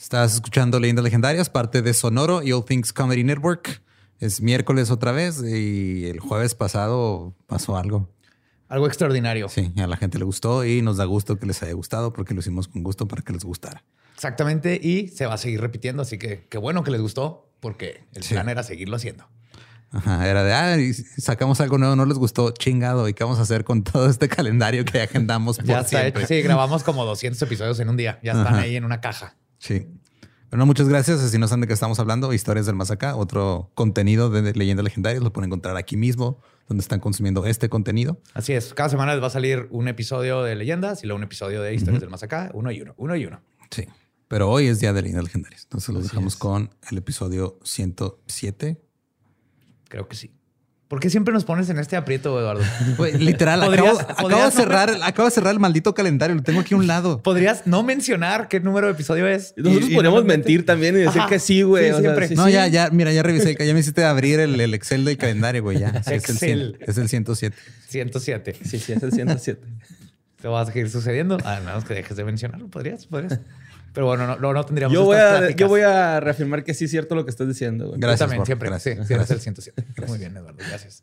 Estás escuchando Leyendas Legendarias, parte de Sonoro y All Things Comedy Network. Es miércoles otra vez y el jueves pasado pasó algo. Algo extraordinario. Sí, a la gente le gustó y nos da gusto que les haya gustado porque lo hicimos con gusto para que les gustara. Exactamente, y se va a seguir repitiendo, así que qué bueno que les gustó porque el Sí. plan era seguirlo haciendo. Ajá, era de, ah, y sacamos algo nuevo, no les gustó, chingado. ¿Y qué vamos a hacer con todo este calendario que agendamos por Ya está siempre? hecho. Sí, grabamos como 200 episodios en un día. Ya están Ajá. ahí en una caja. Sí. Bueno, muchas gracias. Si no saben de qué estamos hablando, Historias del Más Acá, otro contenido de Leyendas Legendarias, lo pueden encontrar aquí mismo, donde están consumiendo este contenido. Así es. Cada semana les va a salir un episodio de leyendas y luego un episodio de historias del más acá. Uno y uno, uno y uno. Sí. Pero hoy es Día de Leyendas Legendarias. Entonces los dejamos con el episodio 107. Creo que sí. ¿Por qué siempre nos pones en este aprieto, Eduardo? Literal, ¿Podrías- acabo, de no cerrar, acabo de cerrar el maldito calendario. Lo tengo aquí a un lado. ¿Podrías no mencionar qué número de episodio es? Nosotros Y- y podríamos no mentir también y decir Ajá. que sí, güey. Sí, No, sí. ya, ya, mira, ya revisé. Ya me hiciste abrir el, el Excel del calendario, güey. Ya. Sí, es, el 100, Excel. es el 107. 107. Sí, sí, es el 107. Te va a seguir sucediendo. A menos que dejes de mencionarlo. Podrías, podrías. Pero bueno, no, no, no tendríamos Yo voy, a, yo voy a reafirmar que sí es cierto lo que estás diciendo, güey. Yo Gracias, también, siempre. gracias. Sí, sí, eres Gracias. el 107. Muy bien, Eduardo. Gracias.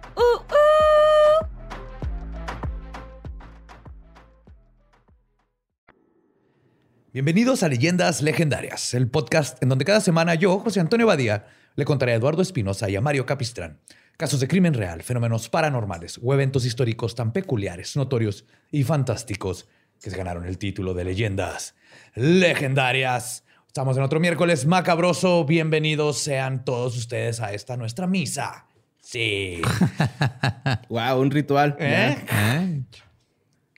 Bienvenidos a Leyendas Legendarias, el podcast en donde cada semana yo, José Antonio Badía, le contaré a Eduardo Espinosa y a Mario Capistrán casos de crimen real, fenómenos paranormales o eventos históricos tan peculiares, notorios y fantásticos que se ganaron el título de Leyendas Legendarias. Estamos en otro miércoles macabroso. Bienvenidos sean todos ustedes a esta nuestra misa. Sí. Wow, un ritual. ¿Eh? ¿Eh?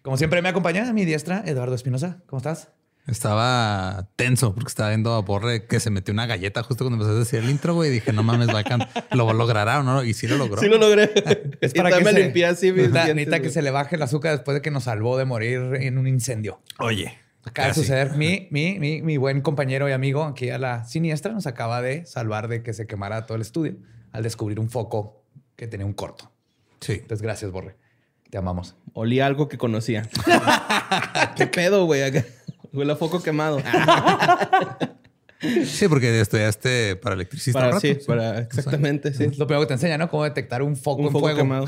Como siempre me acompaña a mi diestra, Eduardo Espinosa. ¿Cómo estás? Estaba tenso porque estaba viendo a Borre que se metió una galleta justo cuando empezó a decir el intro, güey. y Dije, no mames, can- ¿Lo logrará o no? Y sí lo logró. Sí lo logré. Es Y para que también se, me limpié así mis dientes, necesita que se le baje el azúcar después de que nos salvó de morir en un incendio. Oye. Acaba de suceder. Mi, mi, mi, mi buen compañero y amigo aquí a la siniestra nos acaba de salvar de que se quemara todo el estudio al descubrir un foco que tenía un corto. Sí. Entonces, gracias, Borre. Te amamos. Olí algo que conocía. ¿Qué pedo, güey? Huele a foco quemado. Sí, porque estudiaste para electricista. Para, un rato, sí, para, exactamente, sí. Lo primero que te enseña, ¿no? Cómo detectar un foco Un en foco fuego. quemado.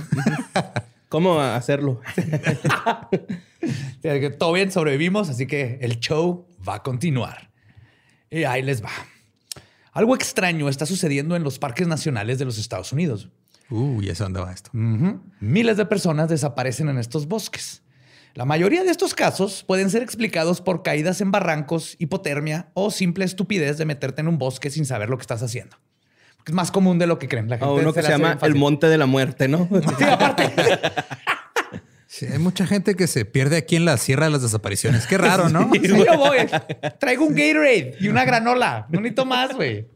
¿Cómo hacerlo? Todo bien, sobrevivimos, así que el show va a continuar. Y ahí les va. Algo extraño está sucediendo en los parques nacionales de los Estados Unidos. Uh, ya sé dónde va esto. Miles de personas desaparecen en estos bosques. La mayoría de estos casos pueden ser explicados por caídas en barrancos, hipotermia o simple estupidez de meterte en un bosque sin saber lo que estás haciendo. Porque es más común de lo que creen. La gente uno que la se llama el Monte de la Muerte, ¿no? Sí, aparte. Sí, hay mucha gente que se pierde aquí en la Sierra de las Desapariciones. Qué raro, ¿no? Sí, yo voy. Traigo un Gatorade y una granola. No necesito más, güey.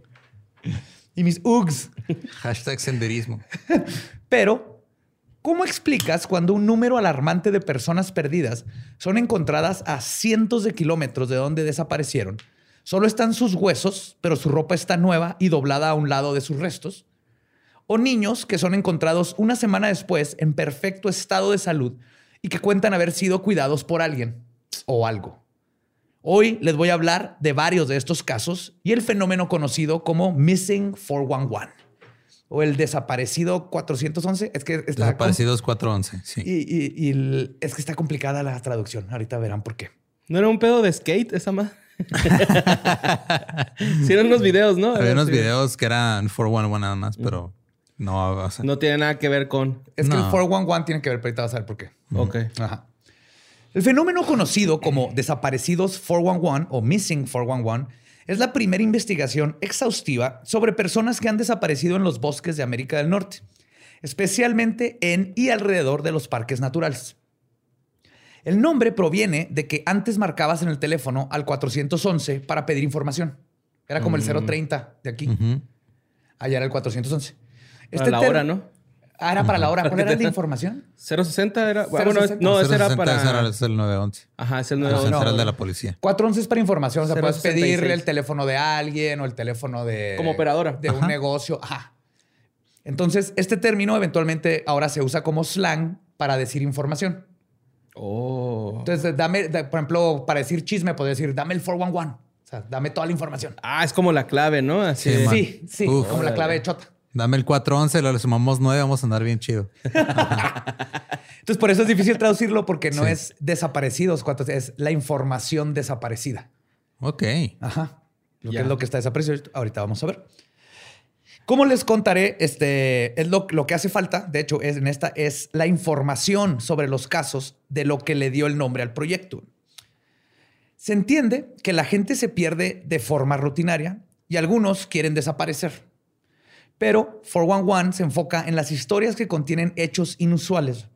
Y mis Uggs. Hashtag senderismo. Pero, ¿cómo explicas cuando un número alarmante de personas perdidas son encontradas a cientos de kilómetros de donde desaparecieron? Solo están sus huesos, pero su ropa está nueva y doblada a un lado de sus restos. O niños que son encontrados una semana después en perfecto estado de salud y que cuentan haber sido cuidados por alguien o algo. Hoy les voy a hablar de varios de estos casos y el fenómeno conocido como Missing 411 o el desaparecido 411. Es que está Desaparecidos 411. Sí. y, y- y el- es que está complicada la traducción. Ahorita verán por qué. ¿No era un pedo de skate esa más? Sí, eran unos videos, ¿no? Había unos Sí. videos que eran 411 nada más, pero no, o sea, No tiene nada que ver con. Es que el No. 411 tiene que ver, pero ahorita vas a ver por qué. Ok. Ajá. El fenómeno conocido como desaparecidos 411 o missing 411 es la primera investigación exhaustiva sobre personas que han desaparecido en los bosques de América del Norte, especialmente en y alrededor de los parques naturales. El nombre proviene de que antes marcabas en el teléfono al 411 para pedir información. Era como el 030 de aquí. Allá era el 411. Para la ter- hora, ¿no? Ah, era para la hora. ¿Cuál era la información? 060 era. Bueno, 060. no, ese era 060 para. ese era- es el 911. Ajá, es el El nuevo. central no. de la policía. 411 es para información. O sea, puedes 066. pedir el teléfono de alguien o el teléfono de... Como operadora. De un negocio. Ajá. Entonces, este término eventualmente ahora se usa como slang para decir información. Oh. Entonces, dame, da- por ejemplo, para decir chisme, puedes decir, dame el 411. O sea, dame toda la información. Ah, es como la clave, ¿no? Así. Sí. Sí, sí, Uf. como la clave de chota. Dame el 411, lo le sumamos 9, vamos a andar bien chido. Entonces, por eso es difícil traducirlo porque no Sí. es desaparecidos, es la información desaparecida. Ok. Ajá. Lo que es lo que está desaparecido. Ahorita vamos a ver. Como les contaré, este es lo, lo que hace falta. De hecho, es, en esta es la información sobre los casos de lo que le dio el nombre al proyecto. Se entiende que la gente se pierde de forma rutinaria y algunos quieren desaparecer. Pero 411 se enfoca en las historias que contienen hechos inusuales,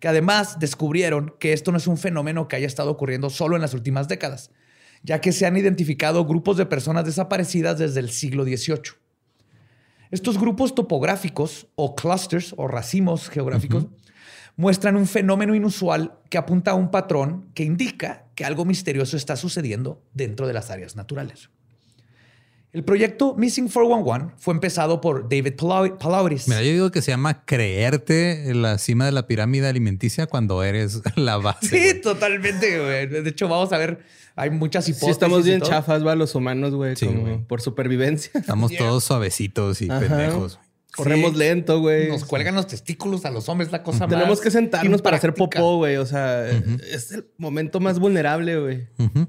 que además descubrieron que esto no es un fenómeno que haya estado ocurriendo solo en las últimas décadas, ya que se han identificado grupos de personas desaparecidas desde el siglo XVIII. Estos grupos topográficos o clusters o racimos geográficos muestran un fenómeno inusual que apunta a un patrón que indica que algo misterioso está sucediendo dentro de las áreas naturales. El proyecto Missing 411 fue empezado por David Palau- Palauris. Mira, yo digo que se llama creerte en la cima de la pirámide alimenticia cuando eres la base. Sí, totalmente, güey. De hecho, vamos a ver, hay muchas hipótesis. Sí, estamos y bien todo. chafas, va, los humanos, güey. Sí, por supervivencia. Estamos todos suavecitos y Ajá. pendejos. Corremos Sí. lento, güey. Nos cuelgan los testículos a los hombres, la cosa más. Tenemos que sentarnos para hacer popó, güey. O sea, es el momento más vulnerable, güey. Ujú.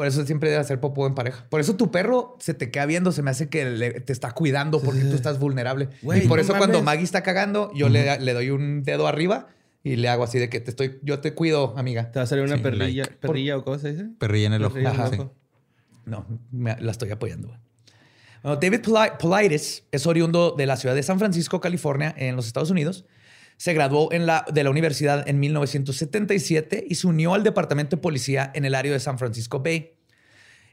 Por eso siempre debe hacer popó en pareja. Por eso tu perro se te queda viendo, se me hace que le- te está cuidando porque tú estás vulnerable. Y por no eso cuando. Maggie está cagando, yo le, le doy un dedo arriba y le hago así de que te estoy, yo te cuido, amiga. Te va a salir una Sí, perrilla, like. perrilla o cosa, dice. Perrilla en el ojo. Perrilla en el Sí. ojo. No, me- la estoy apoyando. Bueno, David Poli- Politis es oriundo de la ciudad de San Francisco, California, en los Estados Unidos. Se graduó en la, de la universidad en 1977 y se unió al departamento de policía en el área de San Francisco Bay.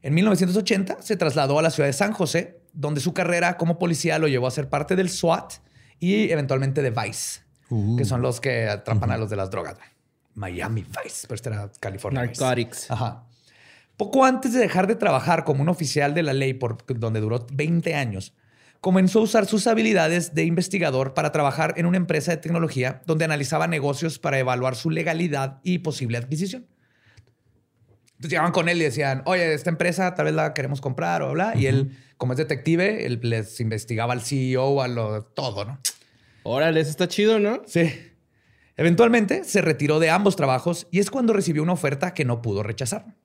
En 1980 se trasladó a la ciudad de San José, donde su carrera como policía lo llevó a ser parte del SWAT y eventualmente de Vice, Uh. que son los que atrapan a los de las drogas. Miami Vice, pero este era California. Vice. Narcotics. Ajá. Poco antes de dejar de trabajar como un oficial de la ley, por donde duró 20 años, comenzó a usar sus habilidades de investigador para trabajar en una empresa de tecnología donde analizaba negocios para evaluar su legalidad y posible adquisición. Entonces llegaban con él y decían, oye, esta empresa tal vez la queremos comprar o bla. Y él, como es detective, él les investigaba al CEO, a lo todo, ¿no? Órale, eso está chido, ¿no? Sí. Eventualmente se retiró de ambos trabajos y es cuando recibió una oferta que no pudo rechazar.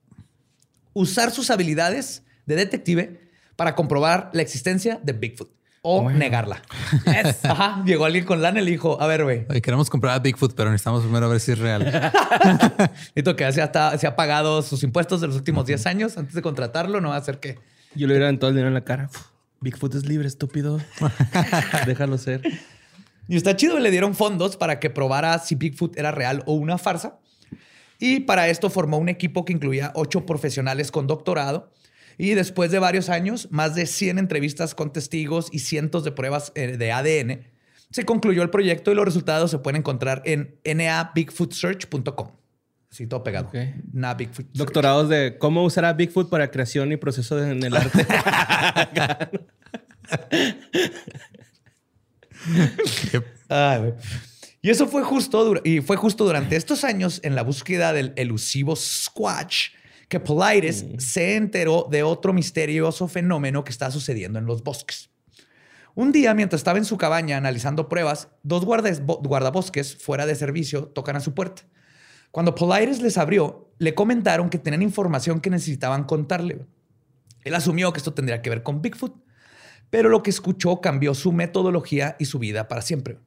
Usar sus habilidades de detective para comprobar la existencia de Bigfoot o negarla. Ajá. Llegó alguien con lana y le dijo, a ver, güey, queremos comprar a Bigfoot, pero necesitamos primero ver si es real. necesito que se ha, se ha pagado sus impuestos de los últimos 10 años antes de contratarlo, no va a hacer que... Yo le hubiera todo el dinero en la cara. Uf, Bigfoot es libre, estúpido. Déjalo ser. Y está chido, le dieron fondos para que probara si Bigfoot era real o una farsa. Y para esto formó un equipo que incluía ocho profesionales con doctorado. Y después de varios años, más de 100 entrevistas con testigos y cientos de pruebas eh, de ADN, se concluyó el proyecto y los resultados se pueden encontrar en nabigfootsearch.com. Así todo pegado. Bigfoot Search. Doctorados de cómo usar a Bigfoot para creación y proceso en el arte. Ay. Y eso fue justo, y fue justo durante estos años en la búsqueda del elusivo Squatch que Politis se enteró de otro misterioso fenómeno que está sucediendo en los bosques. Un día, mientras estaba en su cabaña analizando pruebas, dos guardabosques fuera de servicio tocan a su puerta. Cuando Politis les abrió, le comentaron que tenían información que necesitaban contarle. Él asumió que esto tendría que ver con Bigfoot, pero lo que escuchó cambió su metodología y su vida para siempre.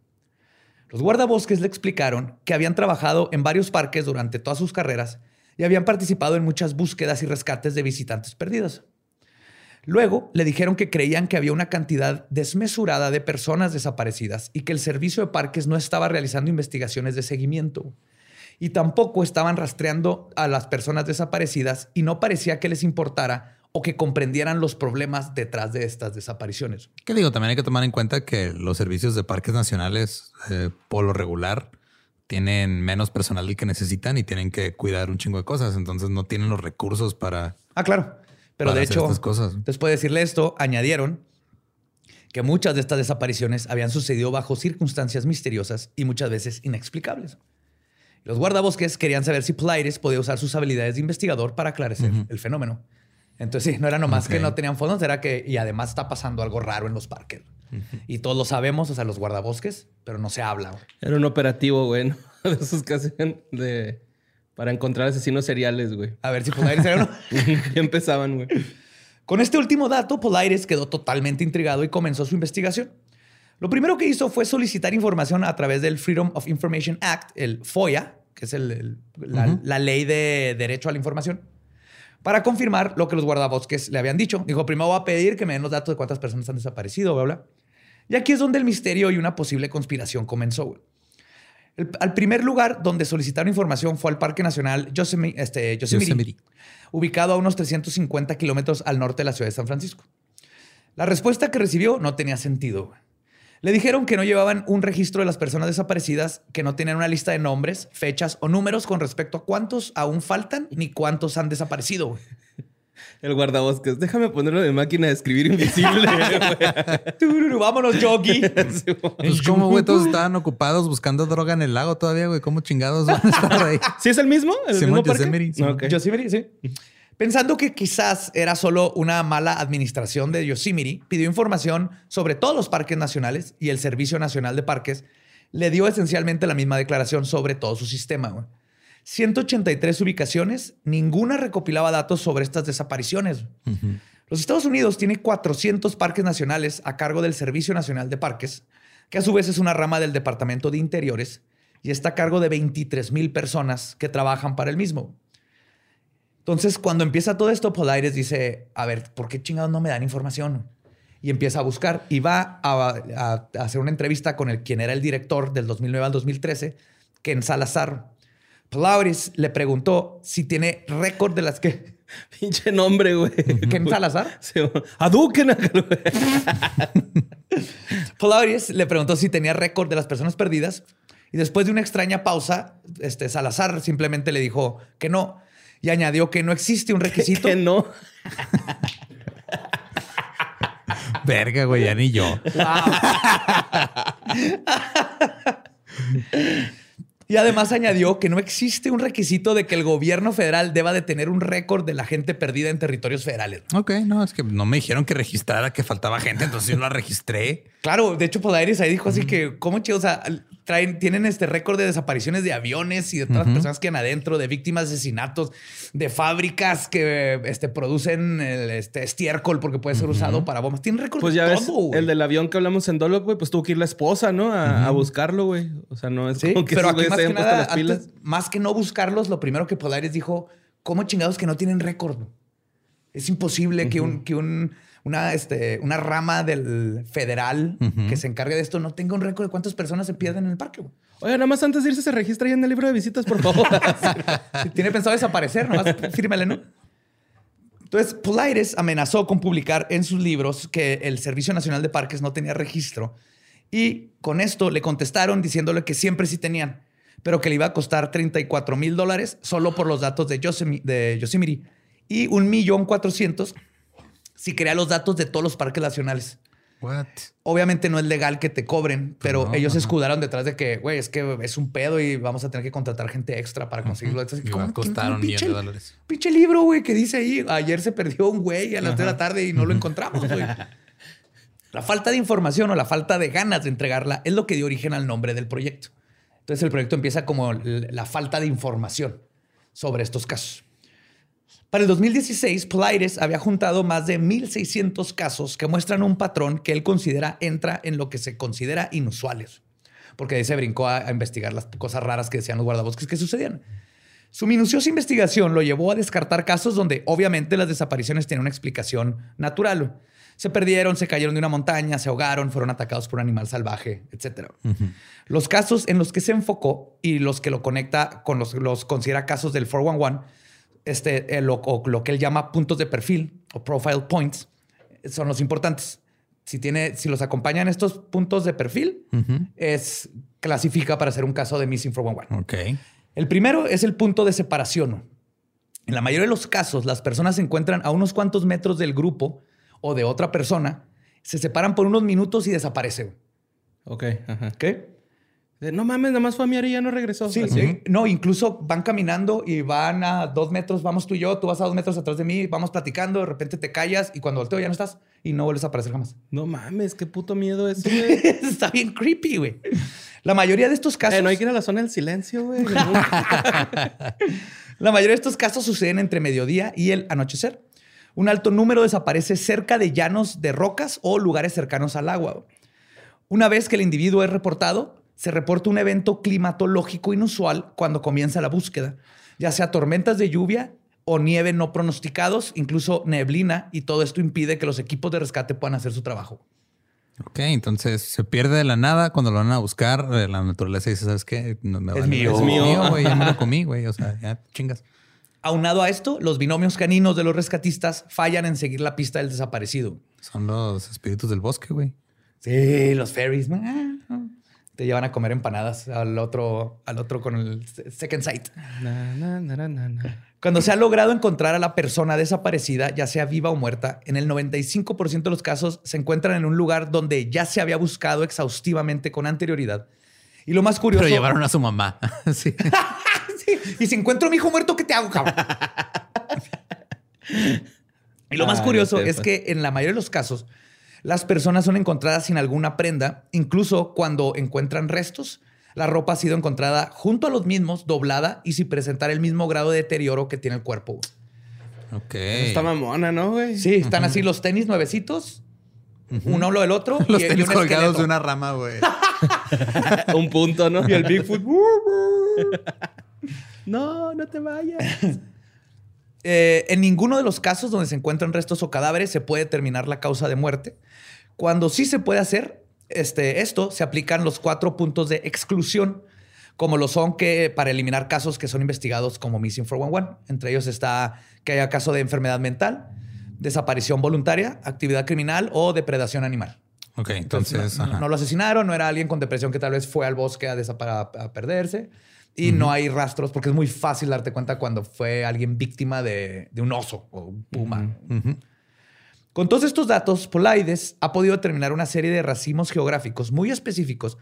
Los guardabosques le explicaron que habían trabajado en varios parques durante todas sus carreras y habían participado en muchas búsquedas y rescates de visitantes perdidos. Luego le dijeron que creían que había una cantidad desmesurada de personas desaparecidas y que el servicio de parques no estaba realizando investigaciones de seguimiento. Y tampoco estaban rastreando a las personas desaparecidas y no parecía que les importara o que comprendieran los problemas detrás de estas desapariciones. ¿Qué digo? También hay que tomar en cuenta que los servicios de parques nacionales, eh, por lo regular, tienen menos personal del que necesitan y tienen que cuidar un chingo de cosas. Entonces no tienen los recursos para. Ah, claro. Pero de hecho, estas cosas. después de decirle esto, añadieron que muchas de estas desapariciones habían sucedido bajo circunstancias misteriosas y muchas veces inexplicables. Los guardabosques querían saber si Polaris podía usar sus habilidades de investigador para aclarecer el fenómeno. Entonces, sí, no era nomás que no tenían fondos, era que, y además está pasando algo raro en los parques. Y todos lo sabemos, o sea, los guardabosques, pero no se habla. güey. Era un operativo, güey, ¿no? De esos que hacían de... Para encontrar asesinos seriales, güey. A ver si Polaris era uno. Ya empezaban, güey. Con este último dato, Polaris quedó totalmente intrigado y comenzó su investigación. Lo primero que hizo fue solicitar información a través del Freedom of Information Act, el FOIA, que es el- el- la, la ley de derecho a la información, para confirmar lo que los guardabosques le habían dicho. Dijo, primero voy a pedir que me den los datos de cuántas personas han desaparecido, bla, bla. Y aquí es donde el misterio y una posible conspiración comenzó. El- al primer lugar donde solicitaron información fue al Parque Nacional Yosemi- este, Yosemite, Yosemite. ubicado a unos 350 kilómetros al norte de la ciudad de San Francisco. La respuesta que recibió no tenía sentido. Le dijeron que no llevaban un registro de las personas desaparecidas, que no tenían una lista de nombres, fechas o números con respecto a cuántos aún faltan ni cuántos han desaparecido. El guardabosques. Déjame ponerlo de máquina de escribir invisible. Tururu, Vámonos, güey. Pues como, güey, todos estaban ocupados buscando droga en el lago todavía, güey. ¿Cómo chingados van a estar ahí? ¿Sí es el mismo? ¿El Simón mismo parque? Yosemite, sí. Pensando que quizás era solo una mala administración de Yosemite, pidió información sobre todos los parques nacionales y el Servicio Nacional de Parques le dio esencialmente la misma declaración sobre todo su sistema. güey. 183 ubicaciones, ninguna recopilaba datos sobre estas desapariciones. Los Estados Unidos tiene 400 parques nacionales a cargo del Servicio Nacional de Parques, que a su vez es una rama del Departamento de Interiores y está a cargo de 23 mil personas que trabajan para el mismo. Entonces, cuando empieza todo esto, Polaris dice, a ver, ¿por qué chingados no me dan información? Y empieza a buscar y va a, a- a hacer una entrevista con el quien era el director del 2009 al 2013, Ken Salazar. Polaris le preguntó si tiene récord de las que... Pinche nombre, güey. ¿Ken Salazar? Sí. Hadouken. Polaris le preguntó si tenía récord de las personas perdidas y después de una extraña pausa, este Salazar simplemente le dijo que no y añadió que no existe un requisito. Que no. Verga, güey, ya ni yo. Y además añadió que no existe un requisito de que el gobierno federal deba de tener un récord de la gente perdida en territorios federales. Ok, no, es que no me dijeron que registrara que faltaba gente, entonces yo la registré. Claro, de hecho, Polaris ahí dijo así que, ¿cómo chido? O sea, traen, tienen este récord de desapariciones de aviones y de todas las personas que han adentro, de víctimas de asesinatos, de fábricas que este, producen el, este, estiércol porque puede ser usado para bombas. Tienen récord Pues de ya ves, todo, güey. el del avión que hablamos en güey, pues tuvo que ir la esposa, ¿no? A, a buscarlo, güey. O sea, no es Sí, como que pero aquí más que nada, las pilas. antes, más que no buscarlos, lo primero que Polaris dijo, ¿cómo chingados que no tienen récord? Es imposible que, un, que un, una, este, una rama del federal que se encargue de esto no tenga un récord de cuántas personas se pierden en el parque. güey. Oye, nada más antes de irse se registra ahí en el libro de visitas, por favor. Si tiene pensado desaparecer, nomás fírmele, ¿no? Entonces, Polaris amenazó con publicar en sus libros que el Servicio Nacional de Parques no tenía registro. Y con esto le contestaron diciéndole que siempre sí tenían, pero que le iba a costar 34 mil dólares solo por los datos de, Yosemi- de Yosemite y un millón cuatrocientos si quería los datos de todos los parques nacionales. What? Obviamente no es legal que te cobren, pero no, ellos se escudaron detrás de que, güey, es que es un pedo y vamos a tener que contratar gente extra para conseguirlo. Entonces, ¿cómo- costar cómo un millón pinche- de dólares. Pinche libro, güey, que dice ahí, ayer se perdió un güey a las 3 de la tarde y no lo encontramos, güey. La falta de información o la falta de ganas de entregarla es lo que dio origen al nombre del proyecto. Entonces el proyecto empieza como la falta de información. sobre estos casos. Para el 2016, Politis había juntado más de 1.600 casos que muestran un patrón que él considera entra en lo que se considera inusuales, porque ahí se brincó a, a investigar las cosas raras que decían los guardabosques que sucedían. Su minuciosa investigación lo llevó a descartar casos donde obviamente las desapariciones tienen una explicación natural. Se perdieron, se cayeron de una montaña, se ahogaron, fueron atacados por un animal salvaje, etc. Los casos en los que se enfocó y los que lo conecta con los, los considera casos del 411, este, eh, lo, o lo que él llama puntos de perfil o profile points, son los importantes. Si, tiene, si los acompañan estos puntos de perfil, es, clasifica para ser un caso de Missing 411. Ok. El primero es el punto de separación. En la mayoría de los casos, las personas se encuentran a unos cuantos metros del grupo o de otra persona, se separan por unos minutos y desaparecen. Ok, ajá. ¿Ok? De, no mames, nada más fue a mi área y ya no regresó. Sí, Así. sí. No, incluso van caminando y van a dos metros, vamos tú y yo, tú vas a dos metros atrás de mí, vamos platicando, de repente te callas y cuando volteo ya no estás y no vuelves a aparecer jamás. No mames, qué puto miedo güey. Está bien creepy, güey. La mayoría de estos casos... Eh, no hay que ir a la zona del silencio, güey. La mayoría de estos casos suceden entre mediodía y el anochecer. Un alto número desaparece cerca de llanos de rocas o lugares cercanos al agua. Una vez que el individuo es reportado, se reporta un evento climatológico inusual cuando comienza la búsqueda, ya sea tormentas de lluvia o nieve no pronosticados, incluso neblina, y todo esto impide que los equipos de rescate puedan hacer su trabajo. Ok, entonces se pierde de la nada cuando lo van a buscar. La naturaleza dice, ¿sabes qué? No me Es vale. mío. Es Es mío. mío, güey. Ya me lo comí, güey. O sea, ya chingas. Aunado a esto, los binomios caninos de los rescatistas fallan en seguir la pista del desaparecido. Son los espíritus del bosque, güey. Sí, los fairies. Te llevan a comer empanadas al otro, al otro con el second sight. Na, na, na, na, na, na. Cuando se ha logrado encontrar a la persona desaparecida, ya sea viva o muerta, en el 95% de los casos se encuentran en un lugar donde ya se había buscado exhaustivamente con anterioridad. Y lo más curioso... Pero llevaron a su mamá. sí. Sí, Y si encuentro a mi hijo muerto, ¿qué te hago, cabrón? y lo más Ay, curioso es sepas. que en la mayoría de los casos, las personas son encontradas sin alguna prenda, incluso cuando encuentran restos. La ropa ha sido encontrada junto a los mismos, doblada y sin presentar el mismo grado de deterioro que tiene el cuerpo. Ok. Está mamona, ¿no, güey? Sí, están así los tenis nuevecitos, uno lo del otro. Los y- tenis colgados esqueleto. de una rama, güey. Un punto, ¿no? Y el Bigfoot. No, no te vayas. Eh, en ninguno de los casos donde se encuentran restos o cadáveres se puede determinar la causa de muerte. Cuando sí se puede hacer este, esto, se aplican los cuatro puntos de exclusión, como lo son que para eliminar casos que son investigados como Missing 411. Entre ellos está que haya caso de enfermedad mental, desaparición voluntaria, actividad criminal o depredación animal. Ok, entonces. no, lo asesinaron, no era alguien con depresión que tal vez fue al bosque a- a perderse. Y no hay rastros porque es muy fácil darte cuenta cuando fue alguien víctima de, de un oso o un puma. Con todos estos datos, Polaides ha podido determinar una serie de racimos geográficos muy específicos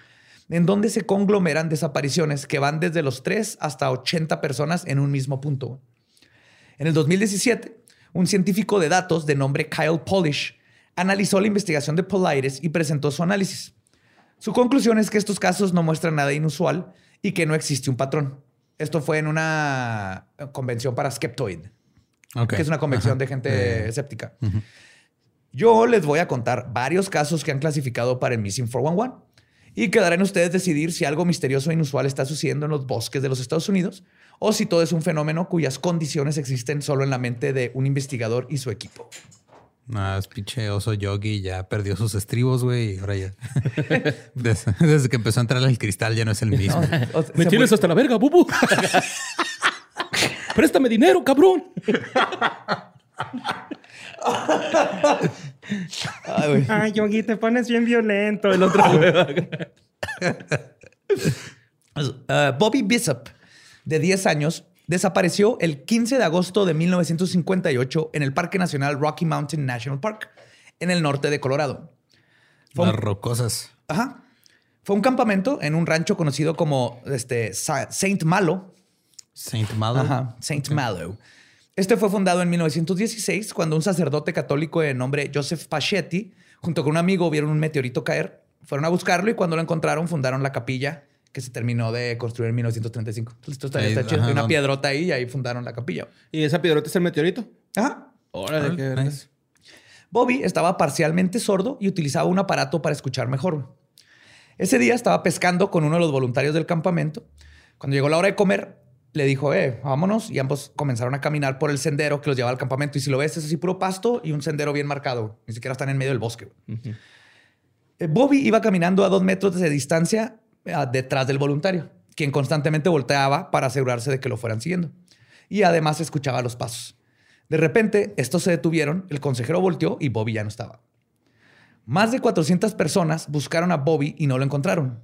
en donde se conglomeran desapariciones que van desde los 3 hasta 80 personas en un mismo punto. En el 2017, un científico de datos de nombre Kyle Polish analizó la investigación de Polides y presentó su análisis. Su conclusión es que estos casos no muestran nada inusual y que no existe un patrón. Esto fue en una convención para Skeptoid, que es una convención Ajá. de gente Eh, escéptica. Yo les voy a contar varios casos que han clasificado para el Missing 411 y quedarán ustedes decidir si algo misterioso e inusual está sucediendo en los bosques de los Estados Unidos o si todo es un fenómeno cuyas condiciones existen solo en la mente de un investigador y su equipo. No, es pinche oso yogi ya perdió sus estribos, güey, y ahora ya. desde, desde que empezó a entrar el cristal ya no es el mismo. O sea, Me tienes hasta la verga, bubu. Préstame dinero, cabrón. Ay, güey. Ay, Yogi, te pones bien violento. El otro Uh, Bobby Bishop, de 10 años, desapareció el 15 de agosto de 1958 en el Parque Nacional Rocky Mountain National Park, en el norte de Colorado. Fue Las un- rocosas. Ajá. Fue un campamento en un rancho conocido como este, Sa- Saint Malo. Saint Malo. Ajá, Saint Malo. Este fue fundado en 1916 cuando un sacerdote católico de nombre Joseph Pachetti, junto con un amigo, vieron un meteorito caer. Fueron a buscarlo y cuando lo encontraron fundaron la capilla que se terminó de construir en 1935. Entonces, esto está, Ahí, está chido. ajá, Hay una piedrota ahí y ahí fundaron la capilla. ¿Y esa piedrota es el meteorito? Ajá. Órale, Ah, qué nice. Bobby estaba parcialmente sordo y utilizaba un aparato para escuchar mejor. Ese día estaba pescando con uno de los voluntarios del campamento. Cuando llegó la hora de comer, le dijo, eh, vámonos. Y ambos comenzaron a caminar por el sendero que los llevaba al campamento. Y si lo ves, es así puro pasto y un sendero bien marcado. Ni siquiera están en medio del bosque. Eh, Bobby iba caminando a dos metros de distancia detrás del voluntario, quien constantemente volteaba para asegurarse de que lo fueran siguiendo. Y además escuchaba los pasos. De repente, estos se detuvieron, el consejero volteó y Bobby ya no estaba. Más de 400 personas buscaron a Bobby y no lo encontraron.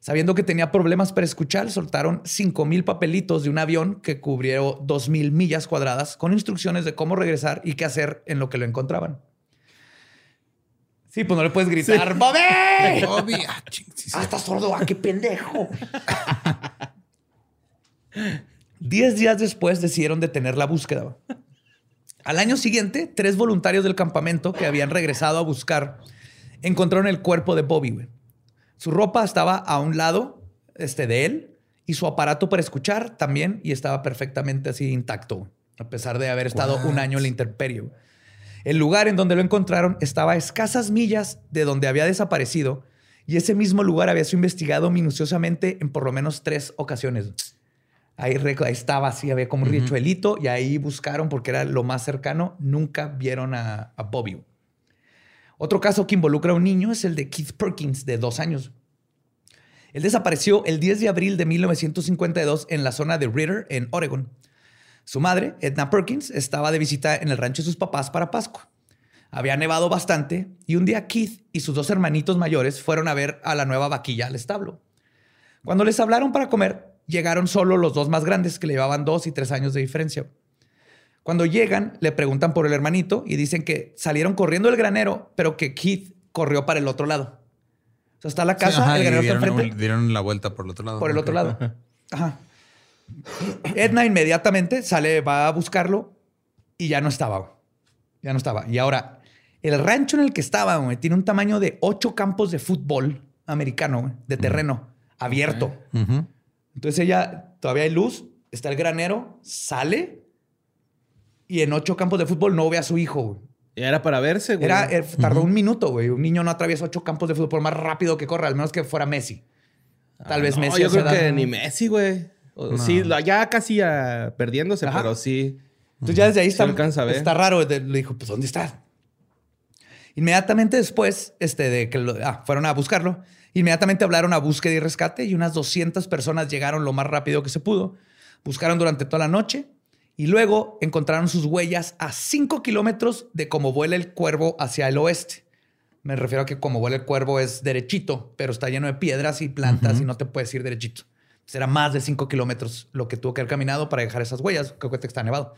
Sabiendo que tenía problemas para escuchar, soltaron 5,000 papelitos de un avión que cubrió 2,000 millas cuadradas con instrucciones de cómo regresar y qué hacer en lo que lo encontraban. Sí, pues no le puedes gritar, ¡Bobby! Bobby, ah, ching, sí, sí. ¡Ah, estás sordo! ¡Ah, qué pendejo! Diez días después decidieron detener la búsqueda. Al año siguiente, tres voluntarios del campamento que habían regresado a buscar encontraron el cuerpo de Bobby. güey. Su ropa estaba a un lado este, de él y su aparato para escuchar también y estaba perfectamente así intacto, a pesar de haber estado un año en la intemperie. El lugar en donde lo encontraron estaba a escasas millas de donde había desaparecido y ese mismo lugar había sido investigado minuciosamente en por lo menos tres ocasiones. Ahí, ahí estaba así, había como un riachuelito y ahí buscaron porque era lo más cercano. Nunca vieron a, a Bobby. Otro caso que involucra a un niño es el de Keith Perkins, de dos años. Él desapareció el 10 de abril de 1952 en la zona de Ritter, en Oregon. Su madre, Edna Perkins, estaba de visita en el rancho de sus papás para Pascua. Había nevado bastante y un día Keith y sus dos hermanitos mayores fueron a ver a la nueva vaquilla al establo. Cuando les hablaron para comer, llegaron solo los dos más grandes que le llevaban dos y tres años de diferencia. Cuando llegan, le preguntan por el hermanito y dicen que salieron corriendo del granero, pero que Keith corrió para el otro lado. O sea, está la casa, Ajá, el y granero está dieron, enfrente dieron la vuelta por el otro lado. por el otro lado. Ajá. Edna inmediatamente sale, va a buscarlo y ya no estaba. Ya no estaba. Y ahora, el rancho en el que estaba güey, tiene un tamaño de ocho campos de fútbol americano, de terreno abierto. Ujú. Entonces ella, todavía hay luz, está el granero, sale y en ocho campos de fútbol no ve a su hijo. güey. Y era para verse, güey. Era, eh, tardó un minuto, güey. Un niño no atraviesa ocho campos de fútbol más rápido que corra, al menos que fuera Messi. Tal vez No, Messi. yo creo que edad- ni Messi, güey. Sí, ya casi ah, perdiéndose, Ajá. pero sí. Entonces ya desde ahí está, alcanza a ver. está raro. Le dijo, pues, ¿dónde está? Inmediatamente después este, de que lo- ah, fueron a buscarlo, inmediatamente hablaron a búsqueda y rescate y unas 200 personas llegaron lo más rápido que se pudo. Buscaron durante toda la noche y luego encontraron sus huellas a 5 kilómetros de cómo vuela el cuervo hacia el oeste. Me refiero a que como vuela el cuervo es derechito, pero está lleno de piedras y plantas y no te puedes ir derechito. Será más de 5 kilómetros lo que tuvo que haber caminado para dejar esas huellas. Creo que está nevado.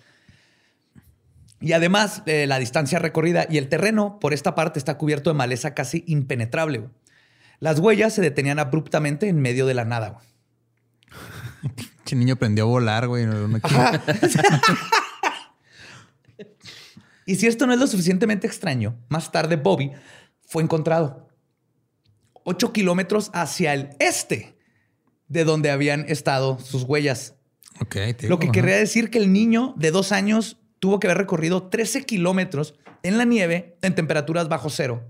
Y además, eh, la distancia recorrida y el terreno por esta parte está cubierto de maleza casi impenetrable. güey. Las huellas se detenían abruptamente en medio de la nada. güey. Che niño aprendió a volar, güey. no- Y si esto no es lo suficientemente extraño, más tarde Bobby fue encontrado ocho kilómetros hacia el este de donde habían estado sus huellas. Digo, Lo que ajá. querría decir que el niño de dos años tuvo que haber recorrido 13 kilómetros en la nieve en temperaturas bajo cero.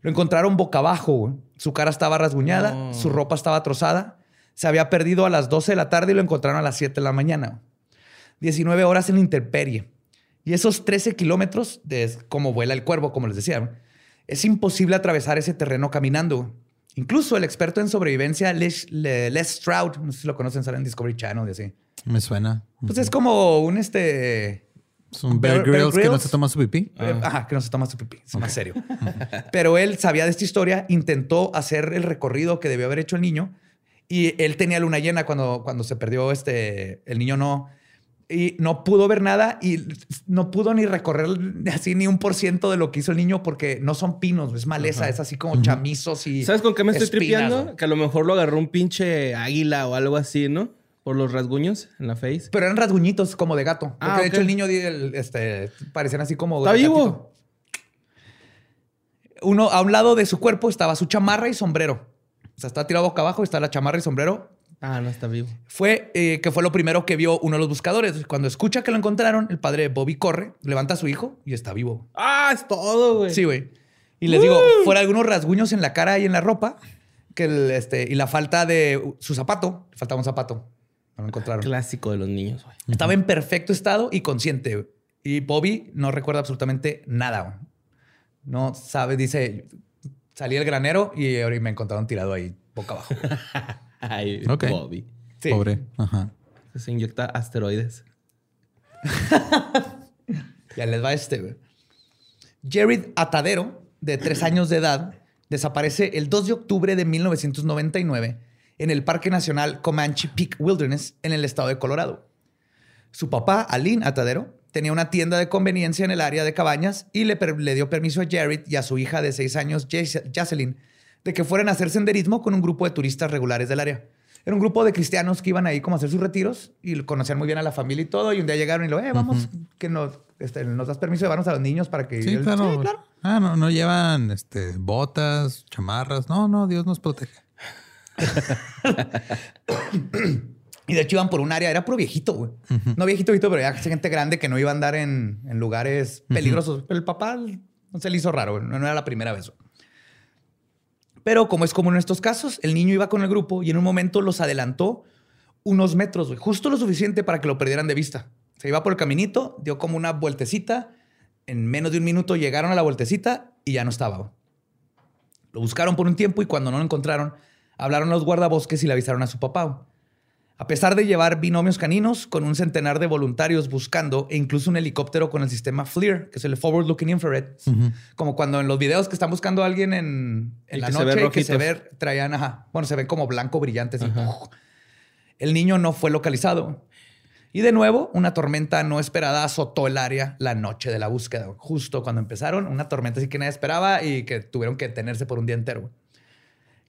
Lo encontraron boca abajo. güey. Su cara estaba rasguñada, No. su ropa estaba trozada. Se había perdido a las 12 de la tarde y lo encontraron a las 7 de la mañana. 19 horas en la intemperie. Y esos 13 kilómetros de cómo vuela el cuervo, como les decía, es imposible atravesar ese terreno caminando. Incluso el experto en sobrevivencia, Les, Le- Les Stroud, no sé si lo conocen, sale en Discovery Channel y así. Me suena. Pues es como un este. Es un Bear Bear- Bear Grylls que no se toma su pipí. eh, Ajá, que no se toma su pipí, es más serio. Pero él sabía de esta historia, intentó hacer el recorrido que debió haber hecho el niño y él tenía luna llena cuando, cuando se perdió este. El niño no. Y no pudo ver nada y no pudo ni recorrer así ni un por ciento de lo que hizo el niño porque no son pinos, es maleza, es así como chamizos y. ¿Sabes con qué me estoy espinas, tripeando? Que a lo mejor lo agarró un pinche águila o algo así, ¿no? Por los rasguños en la face. Pero eran rasguñitos como de gato. Porque Ah, de hecho el niño el- este, parecían así como. ¿Está vivo? Uno, a un lado de su cuerpo estaba su chamarra y sombrero. sea, está tirado boca abajo, está la chamarra y sombrero. Ah, no está vivo. Fue eh, que fue lo primero que vio uno de los buscadores. Cuando escucha que lo encontraron, el padre Bobby corre, levanta a su hijo y está vivo. Ah, es todo, güey. Sí, güey. Y les digo, fuera algunos rasguños en la cara y en la ropa, que el, este, y la falta de su zapato, le faltaba un zapato. No lo encontraron. Clásico de los niños, güey. Estaba en perfecto estado y consciente. Y Bobby no recuerda absolutamente nada. No sabe, dice, salí del granero y ahora me encontraron tirado ahí boca abajo. Ay. Bobby. Sí. Pobre. Ajá. Se inyecta asteroides. Ya les va este. güey. Jared Atadero, de tres años de edad, desaparece el 2 de octubre de 1999 en el Parque Nacional Comanche Peak Wilderness en el estado de Colorado. Su papá, Aline Atadero, tenía una tienda de conveniencia en el área de cabañas y le, dio permiso a Jared y a su hija de seis años, Jas- Jocelyn, de que fueran a hacer senderismo con un grupo de turistas regulares del área. Era un grupo de cristianos que iban ahí como a hacer sus retiros y conocían muy bien a la familia y todo. Y un día llegaron y lo, eh, vamos, que nos, este, nos das permiso de llevarnos a los niños para que... Sí, claro. "Sí, claro". Ah, no, no llevan este, botas, chamarras. No, no, Dios nos protege. Y de hecho iban por un área, era puro viejito, güey. No viejito, viejito, pero ya gente grande que no iba a andar en, en lugares peligrosos. Pero el papá no se le hizo raro, güey. no, no era la primera vez. güey. Pero como es común en estos casos, el niño iba con el grupo y en un momento los adelantó unos metros, justo lo suficiente para que lo perdieran de vista. Se iba por el caminito, dio como una vueltecita. En menos de un minuto llegaron a la vueltecita y ya no estaba. Lo buscaron por un tiempo y cuando no lo encontraron, hablaron a los guardabosques y le avisaron a su papá. A pesar de llevar binomios caninos con un centenar de voluntarios buscando e incluso un helicóptero con el sistema FLIR, que es el Forward Looking Infrared, como cuando en los videos que están buscando a alguien en, la que se ve noche que se ve, traían, ajá, bueno, se ven como blanco brillantes. así. El niño no fue localizado. Y de nuevo, una tormenta no esperada azotó el área la noche de la búsqueda. Justo cuando empezaron, una tormenta así que nadie esperaba y que tuvieron que detenerse por un día entero.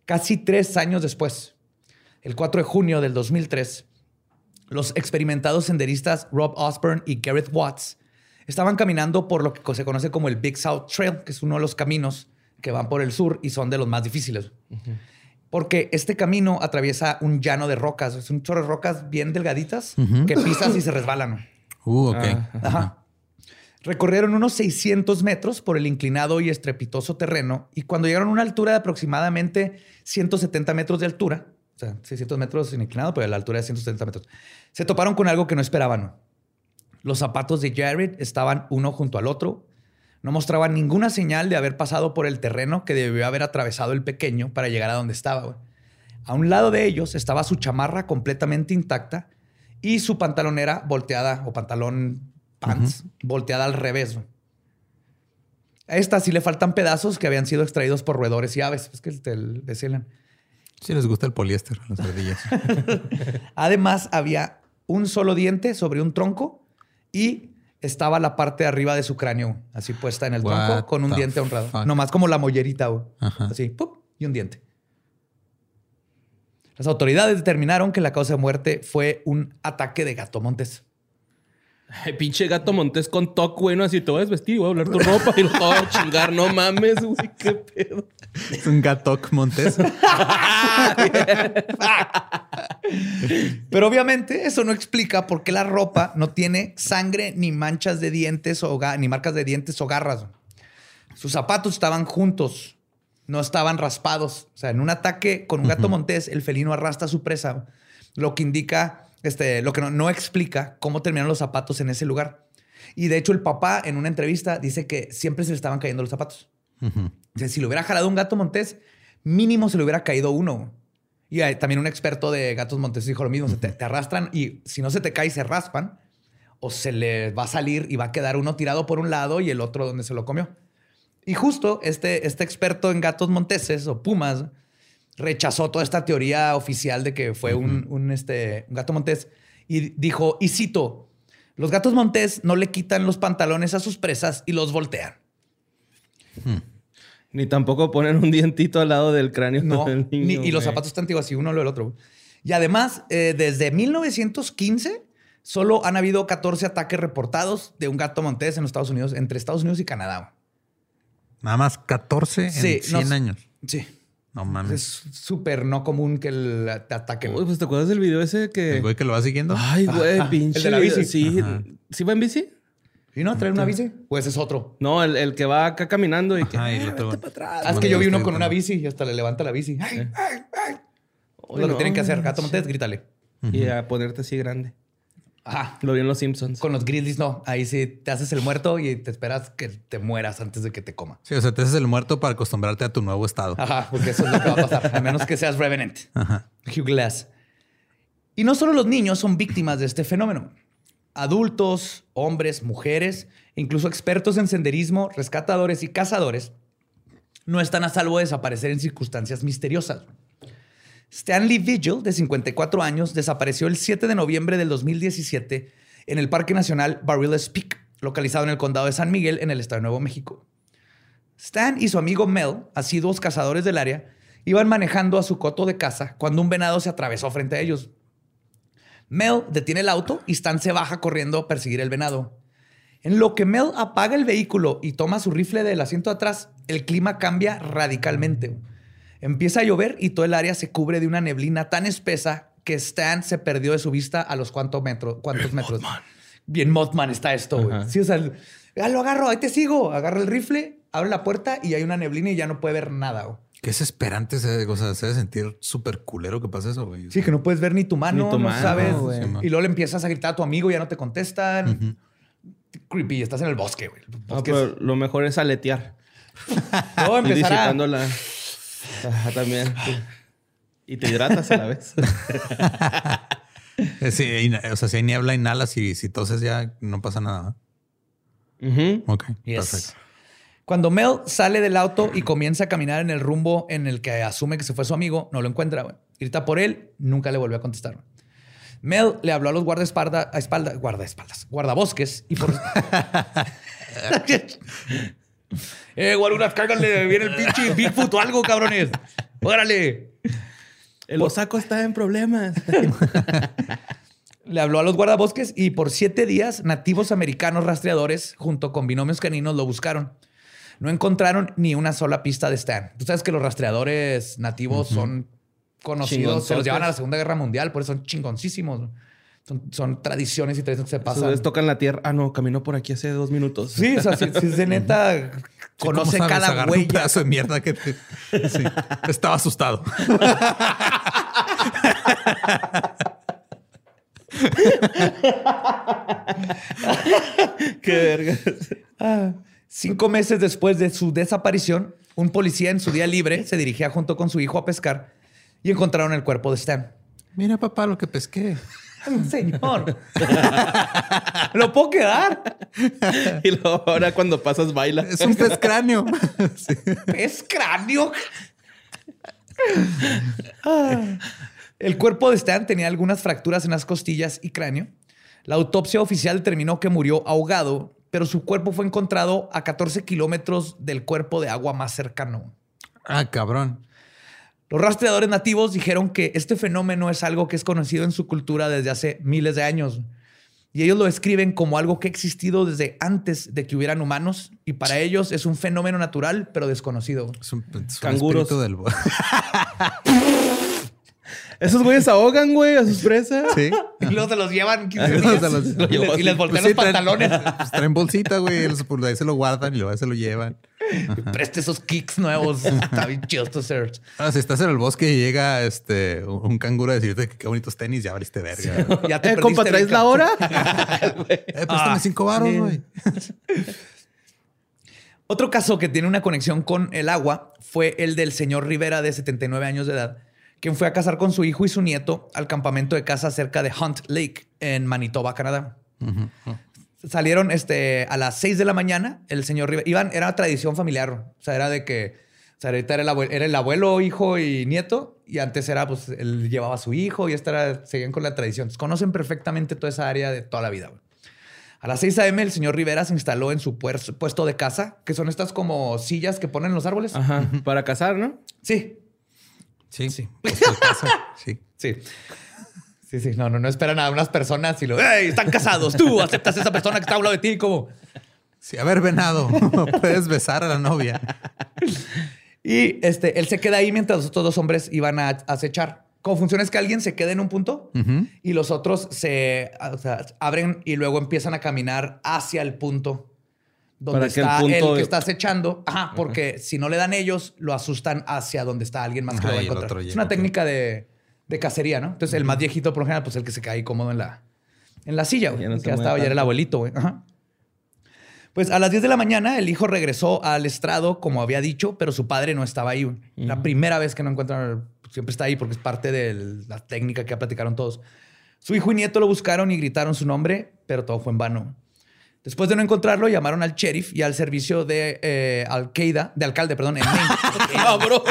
Casi tres años después, el 4 de junio del 2003, los experimentados senderistas Rob Osborne y Gareth Watts estaban caminando por lo que se conoce como el Big South Trail, que es uno de los caminos que van por el sur y son de los más difíciles. Porque este camino atraviesa un llano de rocas, es un chorro de rocas bien delgaditas que pisas y se resbalan. Uh, ok. Ah. Ajá. Recorrieron unos 600 metros por el inclinado y estrepitoso terreno y cuando llegaron a una altura de aproximadamente 170 metros de altura, o sea, 600 metros inclinado, pero a la altura de 170 metros, se toparon con algo que no esperaban. Los zapatos de Jared estaban uno junto al otro. No mostraban ninguna señal de haber pasado por el terreno que debió haber atravesado el pequeño para llegar a donde estaba. A un lado de ellos estaba su chamarra completamente intacta y su pantalonera volteada o pantalón pants volteada al revés. A esta sí le faltan pedazos que habían sido extraídos por roedores y aves. Es que te decían. Sí les gusta el poliéster, las ardillas. Además, había un solo diente sobre un tronco y estaba la parte de arriba de su cráneo, así puesta en el What tronco, con un diente honrado. fuck? Nomás como la mollerita. Ajá. Así, ¡pup! y un diente. Las autoridades determinaron que la causa de muerte fue un ataque de gato montés. Ay, pinche gato montés con toc, güey. No, así te voy a desvestir voy a hablar tu ropa y lo voy a chingar. No mames, güey. Qué pedo. Es un gatoc montés. Pero obviamente eso no explica por qué la ropa no tiene sangre ni manchas de dientes o ni marcas de dientes o garras. Sus zapatos estaban juntos, no estaban raspados. O sea, en un ataque con un gato montés, el felino arrastra a su presa, lo que indica, este, lo que no, no explica cómo terminaron los zapatos en ese lugar. Y de hecho, el papá en una entrevista dice que siempre se le estaban cayendo los zapatos. O sea, si lo hubiera jalado un gato montés, mínimo se le hubiera caído uno. Y hay también un experto de gatos montés dijo lo mismo. se te, te arrastran y si no se te cae, se raspan o se le va a salir y va a quedar uno tirado por un lado y el otro donde se lo comió. Y justo este, este experto en gatos monteses o pumas rechazó toda esta teoría oficial de que fue un, un, este, un gato montés y dijo, y cito, los gatos montés no le quitan los pantalones a sus presas y los voltean. Ni tampoco ponen un dientito al lado del cráneo No, del ni- niño, y los zapatos están antiguos así, uno lo del otro. Y además, eh, desde 1915, solo han habido 14 ataques reportados de un gato montés en los Estados Unidos, entre Estados Unidos y Canadá. Nada más 14 en Sí, 100 no- años. Sí. No mames. Es súper no común que el- te ataquen. Uy, pues te acuerdas del video ese que. El güey que lo va siguiendo. Ay, güey, pinche. el de la bici. Sí. ¿Sí va en bici? ¿Y no trae una bici? Ese es otro. No, el, el que va acá caminando y que. Ajá, y el otro- Ah, es que yo vi uno con una bici y hasta le levanta la bici. Ay, ay, ay. Lo que no, tienen que hacer, gato Montes, grítale. Y a ponerte así grande. Ajá. Lo vi en los Simpsons. Con los grizzlies no. Ahí sí te haces el muerto y te esperas que te mueras antes de que te coma. Sí, o sea, te haces el muerto para acostumbrarte a tu nuevo estado. Ajá, porque eso es lo que va a pasar. A menos que seas Revenant. Ajá. Hugh Glass. Y no solo los niños son víctimas de este fenómeno. Adultos, hombres, mujeres, incluso expertos en senderismo, rescatadores y cazadores no están a salvo de desaparecer en circunstancias misteriosas. Stanley Vigil, de 54 años, desapareció el 7 de noviembre del 2017 en el Parque Nacional Barriles Peak, localizado en el condado de San Miguel, en el estado de Nuevo México. Stan y su amigo Mel, asiduos cazadores del área, iban manejando a su coto de caza cuando un venado se atravesó frente a ellos. Mel detiene el auto y Stan se baja corriendo a perseguir el venado. En lo que Mel apaga el vehículo y toma su rifle del asiento atrás, el clima cambia radicalmente. Empieza a llover y todo el área se cubre de una neblina tan espesa que Stan se perdió de su vista a los cuantos metros. Cuántos metros. Bien Mothman está esto, güey. Sí, o sea, lo agarro, ahí te sigo. Agarra el rifle, abre la puerta y hay una neblina y ya no puede ver nada. güey. Qué desesperante. Se, o sea, se debe sentir súper culero que pase eso, güey. Sí, que no puedes ver ni tu mano, Ni tu no sabes. Sí, y luego le empiezas a gritar a tu amigo y ya no te contestan. Creepy, estás en el bosque, güey. El pero lo mejor es aletear. No, Y empezar a- la. Ajá, también. Y te hidratas a la vez. Sí, o sea, si hay niebla, inhalas y si toses ya no pasa nada. Ujú. Ok, Yes. perfecto. Cuando Mel sale del auto y comienza a caminar en el rumbo en el que asume que se fue su amigo, no lo encuentra. Grita por él, nunca le volvió a contestar. Mel le habló a los guardaespaldas, a espalda, guardaespaldas, guardabosques y por. eh, guaruras, cáiganle, viene el pinche Bigfoot o algo, cabrones. Órale. El osaco está en problemas. Le habló a los guardabosques y por siete días nativos americanos rastreadores junto con binomios caninos lo buscaron. No encontraron ni una sola pista de Stan. Tú sabes que los rastreadores nativos son conocidos, se los llevan a la Segunda Guerra Mundial, por eso son chingoncísimos. Son, son tradiciones y tradiciones que se pasan. Entonces tocan la tierra. Ah, no, caminó por aquí hace dos minutos. Sí, o sea, si, si es de neta, Sí, ¿cómo conoce sabes? cada Agarra un huella. pedazo de mierda que te... Sí. Estaba asustado. Qué verga. Ah. Cinco meses después de su desaparición, un policía en su día libre se dirigía junto con su hijo a pescar y encontraron el cuerpo de Stan. Mira, papá, lo que pesqué. Señor, ¿lo puedo quedar? Y luego ahora cuando pasas baila. Es un pez cráneo. Sí. ¿Es cráneo? Ah. El cuerpo de Stan tenía algunas fracturas en las costillas y cráneo. La autopsia oficial determinó que murió ahogado, pero su cuerpo fue encontrado a 14 kilómetros del cuerpo de agua más cercano. Ah, cabrón. Los rastreadores nativos dijeron que este fenómeno es algo que es conocido en su cultura desde hace miles de años. Y ellos lo describen como algo que ha existido desde antes de que hubieran humanos. Y para ellos es un fenómeno natural, pero desconocido. Es un, es un Canguros. espíritu del... Esos güeyes ahogan, güey, a sus presas. Sí. Y luego se los llevan 15 Luego días se los- y, les, y les voltean Pues sí, los traen- pantalones. pues traen bolsita, güey. los- Por ahí se lo guardan y luego se lo llevan. Preste esos kicks nuevos. Está bien chido shirts. Ahora, si estás en el bosque y llega este un canguro a decirte que qué bonitos tenis, ya abriste verga. güey. Ya te Eh, compa, ¿traes la hora? Eh, préstame Ah, cinco baros, sí. güey. Otro caso que tiene una conexión con el agua fue el del señor Rivera de 79 años de edad, quien fue a cazar con su hijo y su nieto al campamento de caza cerca de Hunt Lake en Manitoba, Canadá. Salieron este, a las 6 de la mañana. El señor Rivera iban, era una tradición familiar. O sea, era de que o sea, ahorita era el, abuelo, era el abuelo, hijo y nieto. Y antes era, pues, él llevaba a su hijo y esta era, seguían con la tradición. Entonces, conocen perfectamente toda esa área de toda la vida. güey. A las 6 a.m. el señor Rivera se instaló en su puesto de casa, que son estas como sillas que ponen en los árboles. Ajá. Para cazar, ¿no? Sí, Sí, sí. Sí. sí. Sí, sí. No, no, no esperan a unas personas y lo, ¡Ey, están casados! Tú aceptas a esa persona que está a un lado de ti como... Sí, a ver, venado, puedes besar a la novia. Y este, él se queda ahí mientras los otros dos hombres iban a acechar. Como funciona es que alguien se queda en un punto y los otros se o sea, abren y luego empiezan a caminar hacia el punto donde Para que el está el, que está acechando. Ajá, porque si no le dan ellos, lo asustan hacia donde está alguien más que Ajá, lo va a encontrar. Es una técnica de, de cacería, ¿no? Entonces, el más viejito, por lo general, pues el que se cae cómodo en la, en la silla, güey. Ya no que ya era el abuelito, güey. Ajá. Pues a las 10 de la mañana el hijo regresó al estrado como había dicho, pero su padre no estaba ahí. La primera vez que no encuentran, siempre está ahí porque es parte de la técnica que ya platicaron todos. Su hijo y nieto lo buscaron y gritaron su nombre, pero todo fue en vano. Después de no encontrarlo, llamaron al sheriff y al servicio de eh, Al-Qaeda, de alcalde, perdón, en Maine. Cabrón.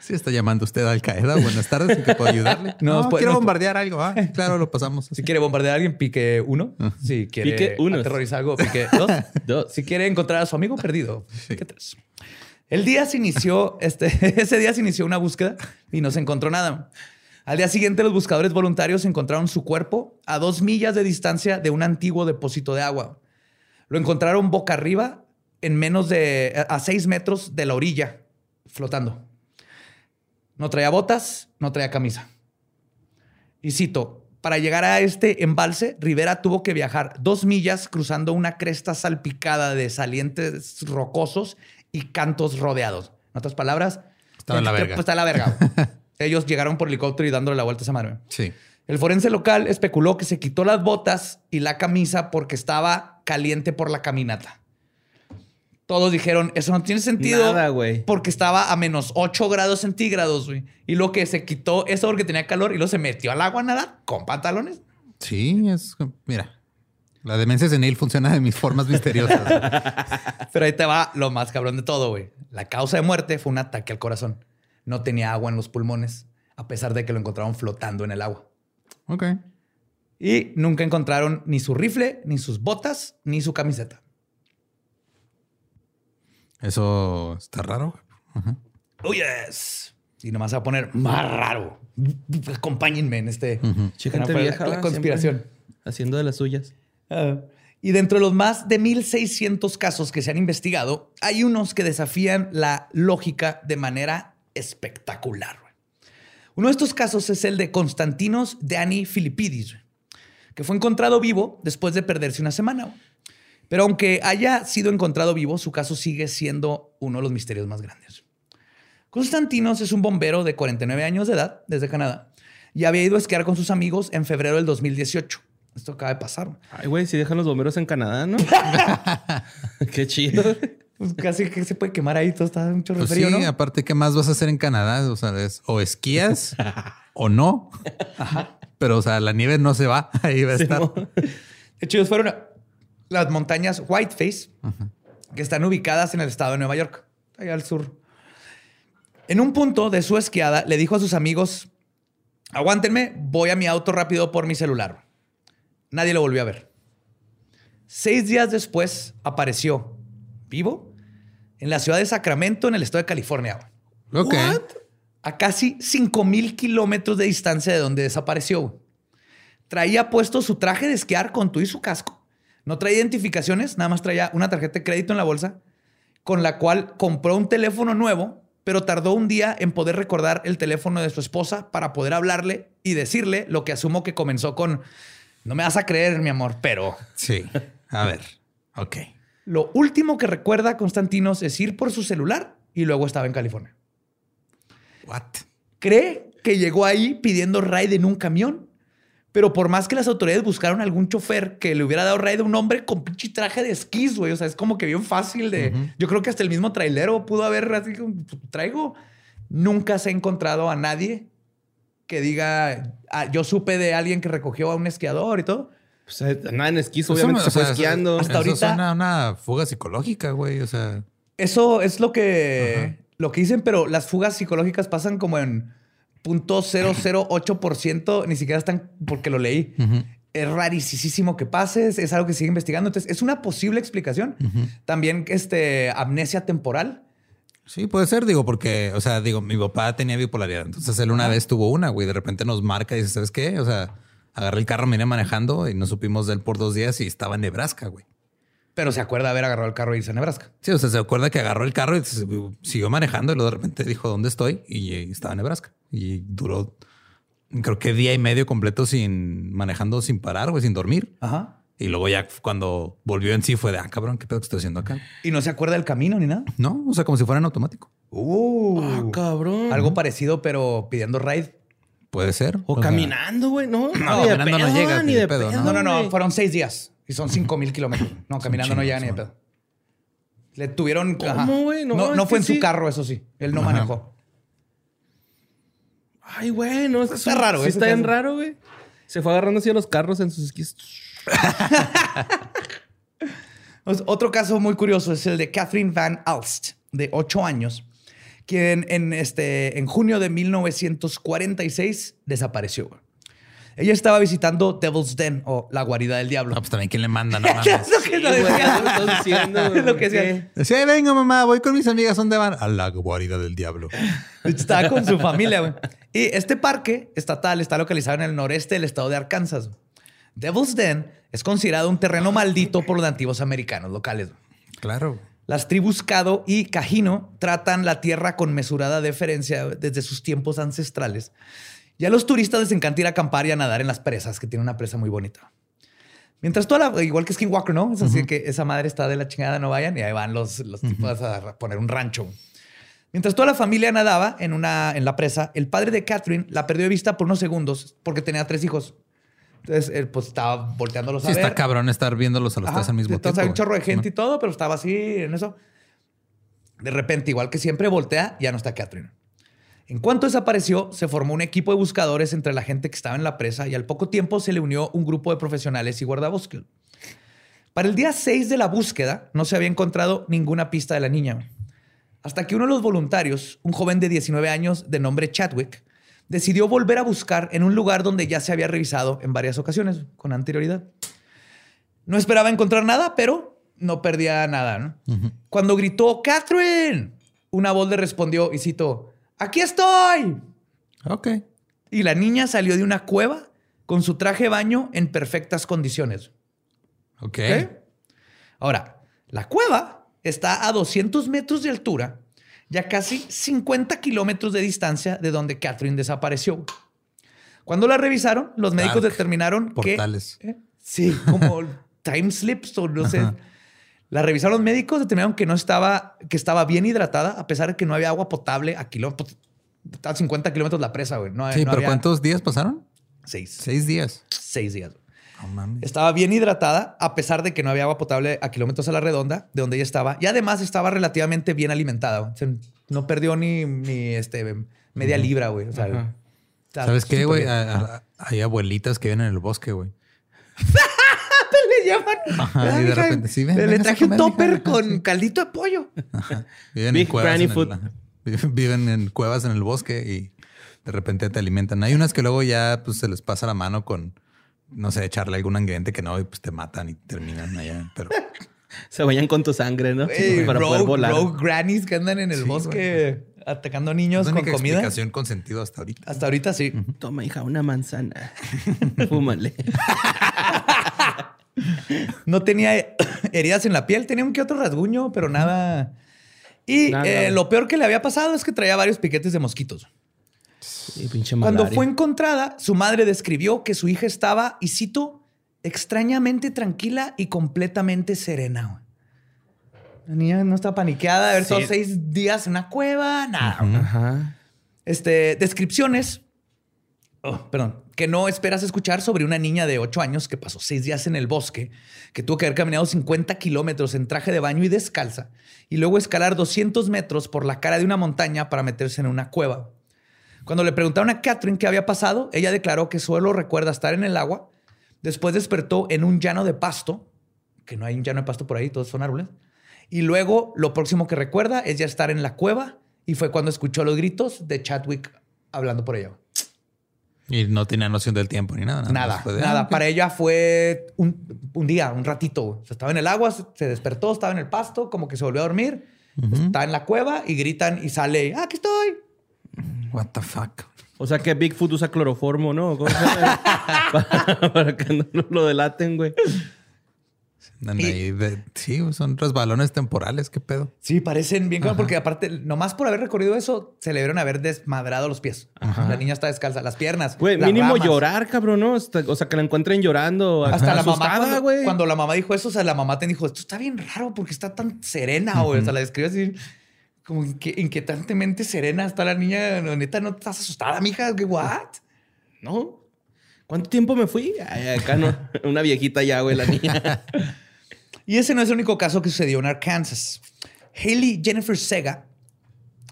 Sí, está llamando usted a Al Qaeda. Buenas tardes, ¿en qué puedo ayudarle? No, No, pues, quiero no- bombardear algo. Ah, claro, lo pasamos. Si quiere bombardear a alguien, pique uno. Si quiere Pique unos. aterrorizar algo, pique dos. Dos. Si quiere encontrar a su amigo perdido, pique tres. El día se inició, este, ese día se inició una búsqueda y no se encontró nada. Al día siguiente, los buscadores voluntarios encontraron su cuerpo a dos millas de distancia de un antiguo depósito de agua. Lo encontraron boca arriba, en menos de a seis metros de la orilla, flotando. No traía botas, no traía camisa. Y cito, para llegar a este embalse, Rivera tuvo que viajar dos millas cruzando una cresta salpicada de salientes rocosos y cantos rodeados. En otras palabras, Estaba en la pues, verga. está en la verga. Ellos llegaron por helicóptero y dándole la vuelta a esa madre. Sí. El forense local especuló que se quitó las botas y la camisa porque estaba caliente por la caminata. Todos dijeron, eso no tiene sentido. Nada, güey. Porque estaba a menos 8 grados centígrados, güey. Y lo que se quitó eso porque tenía calor y luego se metió al agua a nadar con pantalones. Sí, es. Mira, la demencia senil funciona de mis formas misteriosas. Pero ahí te va lo más cabrón de todo, güey. La causa de muerte fue un ataque al corazón. No tenía agua en los pulmones, a pesar de que lo encontraron flotando en el agua. ok. Y nunca encontraron ni su rifle, ni sus botas, ni su camiseta. Eso está raro. Ajá. Oh, yes. Y nomás se va a poner más raro. Acompáñenme en este. Che, gente la- vieja, la conspiración. Haciendo de las suyas. Ah. y dentro de los más de 1600 casos que se han investigado, hay unos que desafían la lógica de manera espectacular. Uno de estos casos es el de Constantinos Dani Filipidis, que fue encontrado vivo después de perderse una semana. Pero aunque haya sido encontrado vivo, su caso sigue siendo uno de los misterios más grandes. Constantinos es un bombero de 49 años de edad desde Canadá y había ido a esquiar con sus amigos en febrero del 2018. Esto acaba de pasar. Ay, güey, si dejan los bomberos en Canadá, ¿no? Qué chido. Pues casi que se puede quemar ahí, todo está un chorro Pues frío, sí, ¿no? aparte, ¿qué más vas a hacer en Canadá? O sea, es o esquías o no. Pero, o sea, la nieve no se va. Ahí va a estar. Simón. De hecho, ellos fueron a las montañas Whiteface, que están ubicadas en el estado de Nueva York, allá al sur. En un punto de su esquiada, le dijo a sus amigos, aguántenme, voy a mi auto rápido por mi celular. Nadie lo volvió a ver. Seis días después, apareció vivo en la ciudad de Sacramento, en el estado de California. Ok. a casi 5000 kilómetros de distancia de donde desapareció. Traía puesto su traje de esquiar con tu y su casco. No traía identificaciones, nada más traía una tarjeta de crédito en la bolsa, con la cual compró un teléfono nuevo, pero tardó un día en poder recordar el teléfono de su esposa para poder hablarle y decirle lo que asumo que comenzó con, no me vas a creer, mi amor, pero Sí. A ver. Ok. Lo último que recuerda Constantinos es ir por su celular y luego estaba en California. What? cree que llegó ahí pidiendo ride en un camión. Pero por más que las autoridades buscaron algún chofer que le hubiera dado ride a un hombre con pinche traje de esquís, güey. O sea, es como que bien fácil de. Yo creo que hasta el mismo trailero pudo haber así como, traigo. Nunca se ha encontrado a nadie que diga, "Ah, yo supe de alguien que recogió a un esquiador y todo. Pues eh, nada en esquís, Eso obviamente me- se o fue sea, esquiando. hasta eso ahorita- suena a una fuga psicológica, güey. O sea, Eso es lo que, lo que dicen, pero las fugas psicológicas pasan como en .008%, ni siquiera están porque lo leí. Es rarísimo que pase, es, es algo que sigue investigando. Entonces, es una posible explicación. También este, amnesia temporal. sí, puede ser, digo, porque, o sea, digo, mi papá tenía bipolaridad. Entonces él una vez tuvo una, güey. De repente nos marca y dice, ¿sabes qué? O sea, agarré el carro, me vine manejando y no supimos de él por dos días y estaba en Nebraska, güey. Pero se acuerda haber agarrado el carro e irse a Nebraska. Sí, o sea, se acuerda que agarró el carro y se- siguió manejando y luego de repente dijo dónde estoy y estaba en Nebraska. Y duró, creo que día y medio completo sin manejando sin parar, güey, sin dormir. Ajá. Y luego ya cuando volvió en sí fue de, ah, cabrón, ¿qué pedo que estoy haciendo acá? Y no se acuerda del camino ni nada. No, o sea, como si fuera en automático. Uh, Ah, cabrón. algo parecido, pero pidiendo ride. Puede ser. O caminando, güey. No, No, ni de caminando no llega, ni de pedo, pedo. No, no, no. güey. Fueron seis días y son cinco mil kilómetros. No, caminando no llega ni de güey. pedo. Le tuvieron. ¿Cómo, güey? No, No, no fue en su carro, eso sí. Él no Ajá. manejó. Ay, güey, no. Está raro, Sí eso está bien raro, güey. Se fue agarrando así a los carros en sus esquís. Pues, Otro caso muy curioso es el de Catherine Van Alst, de 8 años, quien en, este, en junio de 1946 desapareció. Ella estaba visitando Devil's Den o la guarida del diablo. No, pues también quién le manda, no Es mames. lo que Sí, güey, decía. ¿qué me estás diciendo? Es lo ¿Por que decía. Decía, "Ay, venga mamá, voy con mis amigas, ¿dónde van? A la guarida del diablo. Estaba con su familia, güey. Y este parque estatal está localizado en el noreste del estado de Arkansas. Devil's Den es considerado un terreno maldito por los nativos americanos locales. Claro. Las tribus Cado y Cajino tratan la tierra con mesurada deferencia desde sus tiempos ancestrales. Y a los turistas les encanta ir a acampar y a nadar en las presas, que tiene una presa muy bonita. Mientras toda la, igual que Skinwalker, ¿no? Es así que esa madre está de la chingada, no vayan, y ahí van los, los tipos a poner un rancho. Mientras toda la familia nadaba en, una, en la presa, el padre de Catherine la perdió de vista por unos segundos porque tenía tres hijos. Entonces, él pues estaba volteándolos Sí, a ver. está cabrón estar viéndolos a los tres al mismo Entonces tiempo. hay un chorro de gente y todo, pero estaba así en eso. De repente, igual que siempre, voltea, ya no está Catherine. En cuanto desapareció, se formó un equipo de buscadores entre la gente que estaba en la presa y al poco tiempo se le unió un grupo de profesionales y guardabosques. Para el día 6 de la búsqueda, no se había encontrado ninguna pista de la niña. Hasta que uno de los voluntarios, un joven de 19 años de nombre Chadwick, decidió volver a buscar en un lugar donde ya se había revisado en varias ocasiones con anterioridad. No esperaba encontrar nada, pero no perdía nada. ¿no? Cuando gritó, Catherine, una voz le respondió y citó, aquí estoy. Ok. Y la niña salió de una cueva con su traje de baño en perfectas condiciones. Ok. ¿Ok? Ahora, la cueva está a 200 metros de altura y a casi 50 kilómetros de distancia de donde Catherine desapareció. Cuando la revisaron, los médicos Dark. determinaron Portales. que... ¿Eh? Sí, como time slips o no sé. La revisaron los médicos, determinaron que no estaba, que estaba bien hidratada, a pesar de que no había agua potable a kilómetros. A 50 kilómetros la presa, güey. No, Sí, no pero había- ¿cuántos días pasaron? Seis. Seis días. Seis días. No mames. Estaba bien hidratada, a pesar de que no había agua potable a kilómetros a la redonda de donde ella estaba. Y además estaba relativamente bien alimentada. güey. O sea, no perdió ni, ni este, media libra, güey. O sea, ¿Sabes qué, güey? Hay abuelitas que viven en el bosque, güey. Le llaman. Ajá, Ah, y de repente, sí, ven, le, traje un topper con Sí. caldito de pollo. Viven Big en cuevas. en el- food. Viven en cuevas en el bosque y de repente te alimentan. Hay unas que luego ya pues, se les pasa la mano con, no sé, echarle algún ingrediente que no y pues te matan y terminan allá. Pero Se vayan con tu sangre, ¿no? Ey, Para poder rogue, volar. rogue grannies que andan en el Sí, bosque atacando niños la con única comida. explicación con sentido hasta ahorita. Hasta ahorita sí. Toma, hija, una manzana. Fúmale. No tenía heridas en la piel, tenía un que otro rasguño, pero nada. Y Nada. eh, lo peor que le había pasado es que traía varios piquetes de mosquitos. Pinche Cuando fue encontrada, su madre describió que su hija estaba, y cito, extrañamente tranquila y completamente serena. La niña no está paniqueada de haber Sí. estado seis días en una cueva, nada. Ajá. Este, descripciones, oh, perdón, que no esperas escuchar sobre una niña de 8 años que pasó seis días en el bosque, que tuvo que haber caminado 50 kilómetros en traje de baño y descalza, y luego escalar 200 metros por la cara de una montaña para meterse en una cueva. Cuando le preguntaron a Catherine qué había pasado, ella declaró que solo recuerda estar en el agua, después despertó en un llano de pasto, que no hay un llano de pasto por ahí, todos son árboles, y luego lo próximo que recuerda es ya estar en la cueva y fue cuando escuchó los gritos de Chadwick hablando por ella. Y no tenía noción del tiempo ni nada. Nada, de, nada. ah. Para ella fue un, un día, un ratito. O sea, estaba en el agua, se- despertó, estaba en el pasto, como que se volvió a dormir. Está en la cueva y gritan y sale, "Ah, aquí estoy. What the fuck. O sea que Bigfoot usa cloroformo, ¿no? ¿Cómo se llama? para, para que no lo delaten, güey. Ahí de- sí, son resbalones temporales, qué pedo. Sí, parecen bien porque aparte, nomás por haber recorrido eso, se le debieron haber desmadrado los pies. La niña está descalza, las piernas. Güey, las mínimo ramas. llorar, cabrón, ¿no? Hasta- o sea, que la encuentren llorando. Hasta la mamá, cuando, güey. cuando la mamá dijo eso, o sea, la mamá te dijo, esto está bien raro porque está tan serena, güey. O sea, la describe así como inque- inquietantemente serena. Está la niña, no, neta, ¿no estás asustada, mija? ¿Qué, what? ¿No? ¿Cuánto tiempo me fui? Ay, acá no. Una viejita ya, güey, la niña. Y ese no es el único caso que sucedió en Arkansas. Haley Jennifer Sega,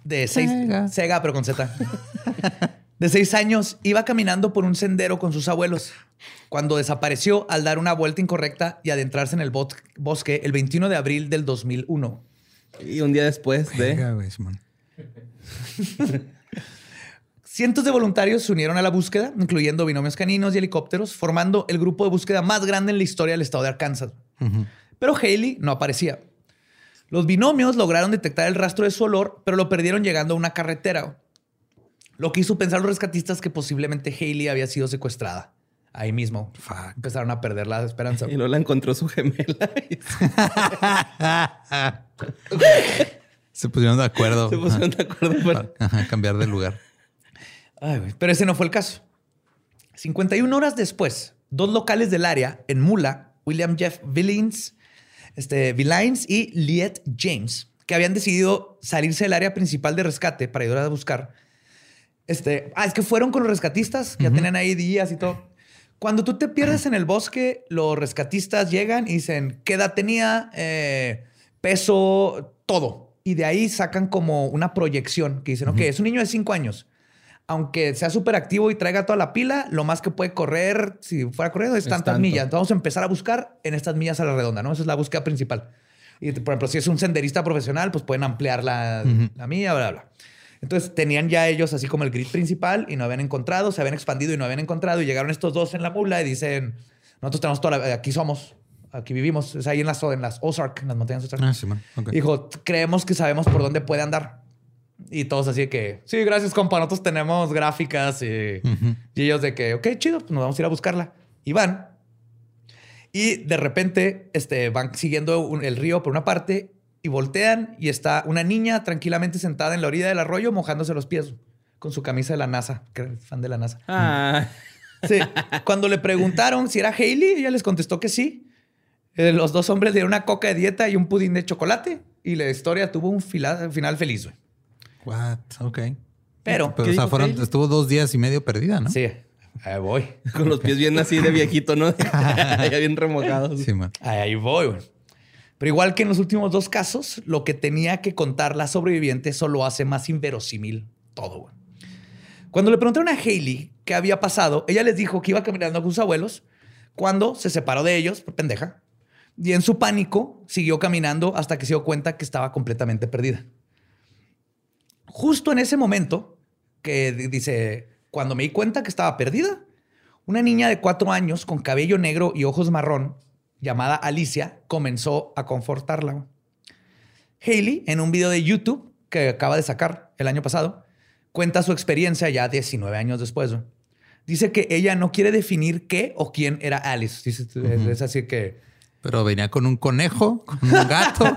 de seis... Sega. Sega, pero con Z. De seis años, iba caminando por un sendero con sus abuelos cuando desapareció al dar una vuelta incorrecta y adentrarse en el bos- bosque el 21 de abril del 2001. Y un día después de... Venga. Cientos de voluntarios se unieron a la búsqueda, incluyendo binomios caninos y helicópteros, formando el grupo de búsqueda más grande en la historia del estado de Arkansas. Pero Haley no aparecía. Los binomios lograron detectar el rastro de su olor, pero lo perdieron llegando a una carretera. Lo que hizo pensar a los rescatistas que posiblemente Haley había sido secuestrada. Ahí mismo. Fuck. Empezaron a perder la esperanza. Y no la encontró su gemela. Se pusieron de acuerdo. Se pusieron de acuerdo para... Ajá, cambiar de lugar. Ay. Pero ese no fue el caso. 51 horas después, dos locales del área en Mula, William Jeff Villains, este, Villains y Liet James, que habían decidido salirse del área principal de rescate para ayudar a buscar. Este, ah, es que fueron con los rescatistas, que ya tenían ahí días y todo. Cuando tú te pierdes en el bosque, los rescatistas llegan y dicen qué edad tenía, eh, peso, todo. Y de ahí sacan como una proyección que dicen, ok, es un niño de 5 años. Aunque sea súper activo y traiga toda la pila, lo más que puede correr, si fuera corriendo, es Es tantas tanto. millas. Entonces vamos a empezar a buscar en estas millas a la redonda, ¿no? Esa es la búsqueda principal. Y, por ejemplo, si es un senderista profesional, pues pueden ampliar la, la milla, bla, bla. Entonces tenían ya ellos así como el grid principal y no habían encontrado, se habían expandido y no habían encontrado y llegaron estos dos en la mula y dicen, nosotros tenemos toda la, aquí somos, aquí vivimos, es ahí en las, en las Ozark, en las montañas Ozark. Ah, Simón. ok. Dijo, creemos que sabemos por dónde puede andar. Y todos así de que, sí, gracias, compa. Nosotros tenemos gráficas y, y ellos de que, ok, chido, pues nos vamos a ir a buscarla. Y van. Y de repente este, van siguiendo un- el río por una parte y voltean y está una niña tranquilamente sentada en la orilla del arroyo mojándose los pies con su camisa de la NASA, que era fan de la NASA. Ah, Sí. Cuando le preguntaron si era Hailey, ella les contestó que sí. Eh, los dos hombres dieron una coca de dieta y un pudín de chocolate y la historia tuvo un fila- final feliz. güey. What? Ok. Pero, Pero, ¿Qué o sea, fueron, estuvo dos días y medio perdida, ¿no? sí, ahí voy. con los pies bien así de viejito, ¿no? ya bien remojados. Sí, man. Ahí voy. güey. Pero igual que en los últimos dos casos, lo que tenía que contar la sobreviviente solo hace más inverosímil todo. Cuando le preguntaron a Hailey qué había pasado, ella les dijo que iba caminando con sus abuelos cuando se separó de ellos, por pendeja, y en su pánico siguió caminando hasta que se dio cuenta que estaba completamente perdida. Justo en ese momento, que dice, cuando me di cuenta que estaba perdida, una niña de cuatro años con cabello negro y ojos marrón, llamada Alicia, comenzó a confortarla. güey. Hailey, en un video de YouTube que acaba de sacar el año pasado, cuenta su experiencia ya 19 años después. Dice que ella no quiere definir qué o quién era Alice. Dice, Es así que... Pero venía con un conejo, con un gato.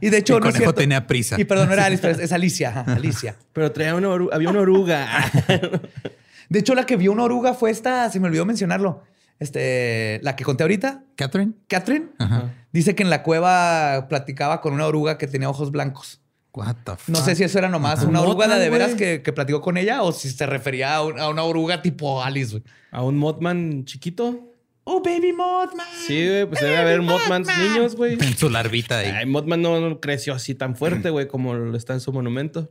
Y de hecho, El no conejo tenía prisa. Y perdón, no era Alice, pero es, es Alicia. ajá, Alicia. Pero traía una oruga, había una oruga. De hecho, la que vio una oruga fue esta, se me olvidó mencionarlo. Este, la que conté ahorita, Catherine. Catherine, Ajá. dice que en la cueva platicaba con una oruga que tenía ojos blancos. What the fuck? No sé si eso era nomás Ajá. una oruga de, veras que, que platicó con ella o si se refería a, un- a una oruga tipo Alice. güey. A un Mothman chiquito. Oh, baby Mothman. Sí, güey, pues debe haber Mothmans niños, güey. En su larvita ahí. Ay, Mothman no no creció así tan fuerte, güey, como lo está en su monumento.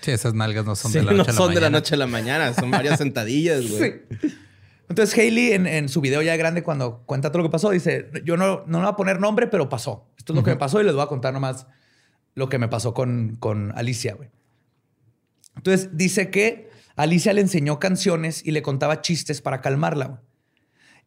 Sí, esas nalgas no son Sí, de la no noche a la son de la mañana. noche a la mañana, son varias sentadillas, güey. Sí. Entonces Hailey en, en su video ya grande cuando cuenta todo lo que pasó dice, yo no, no le voy a poner nombre, pero pasó. Esto es lo que me pasó y les voy a contar nomás lo que me pasó con, con Alicia, güey. Entonces dice que Alicia le enseñó canciones y le contaba chistes para calmarla. güey.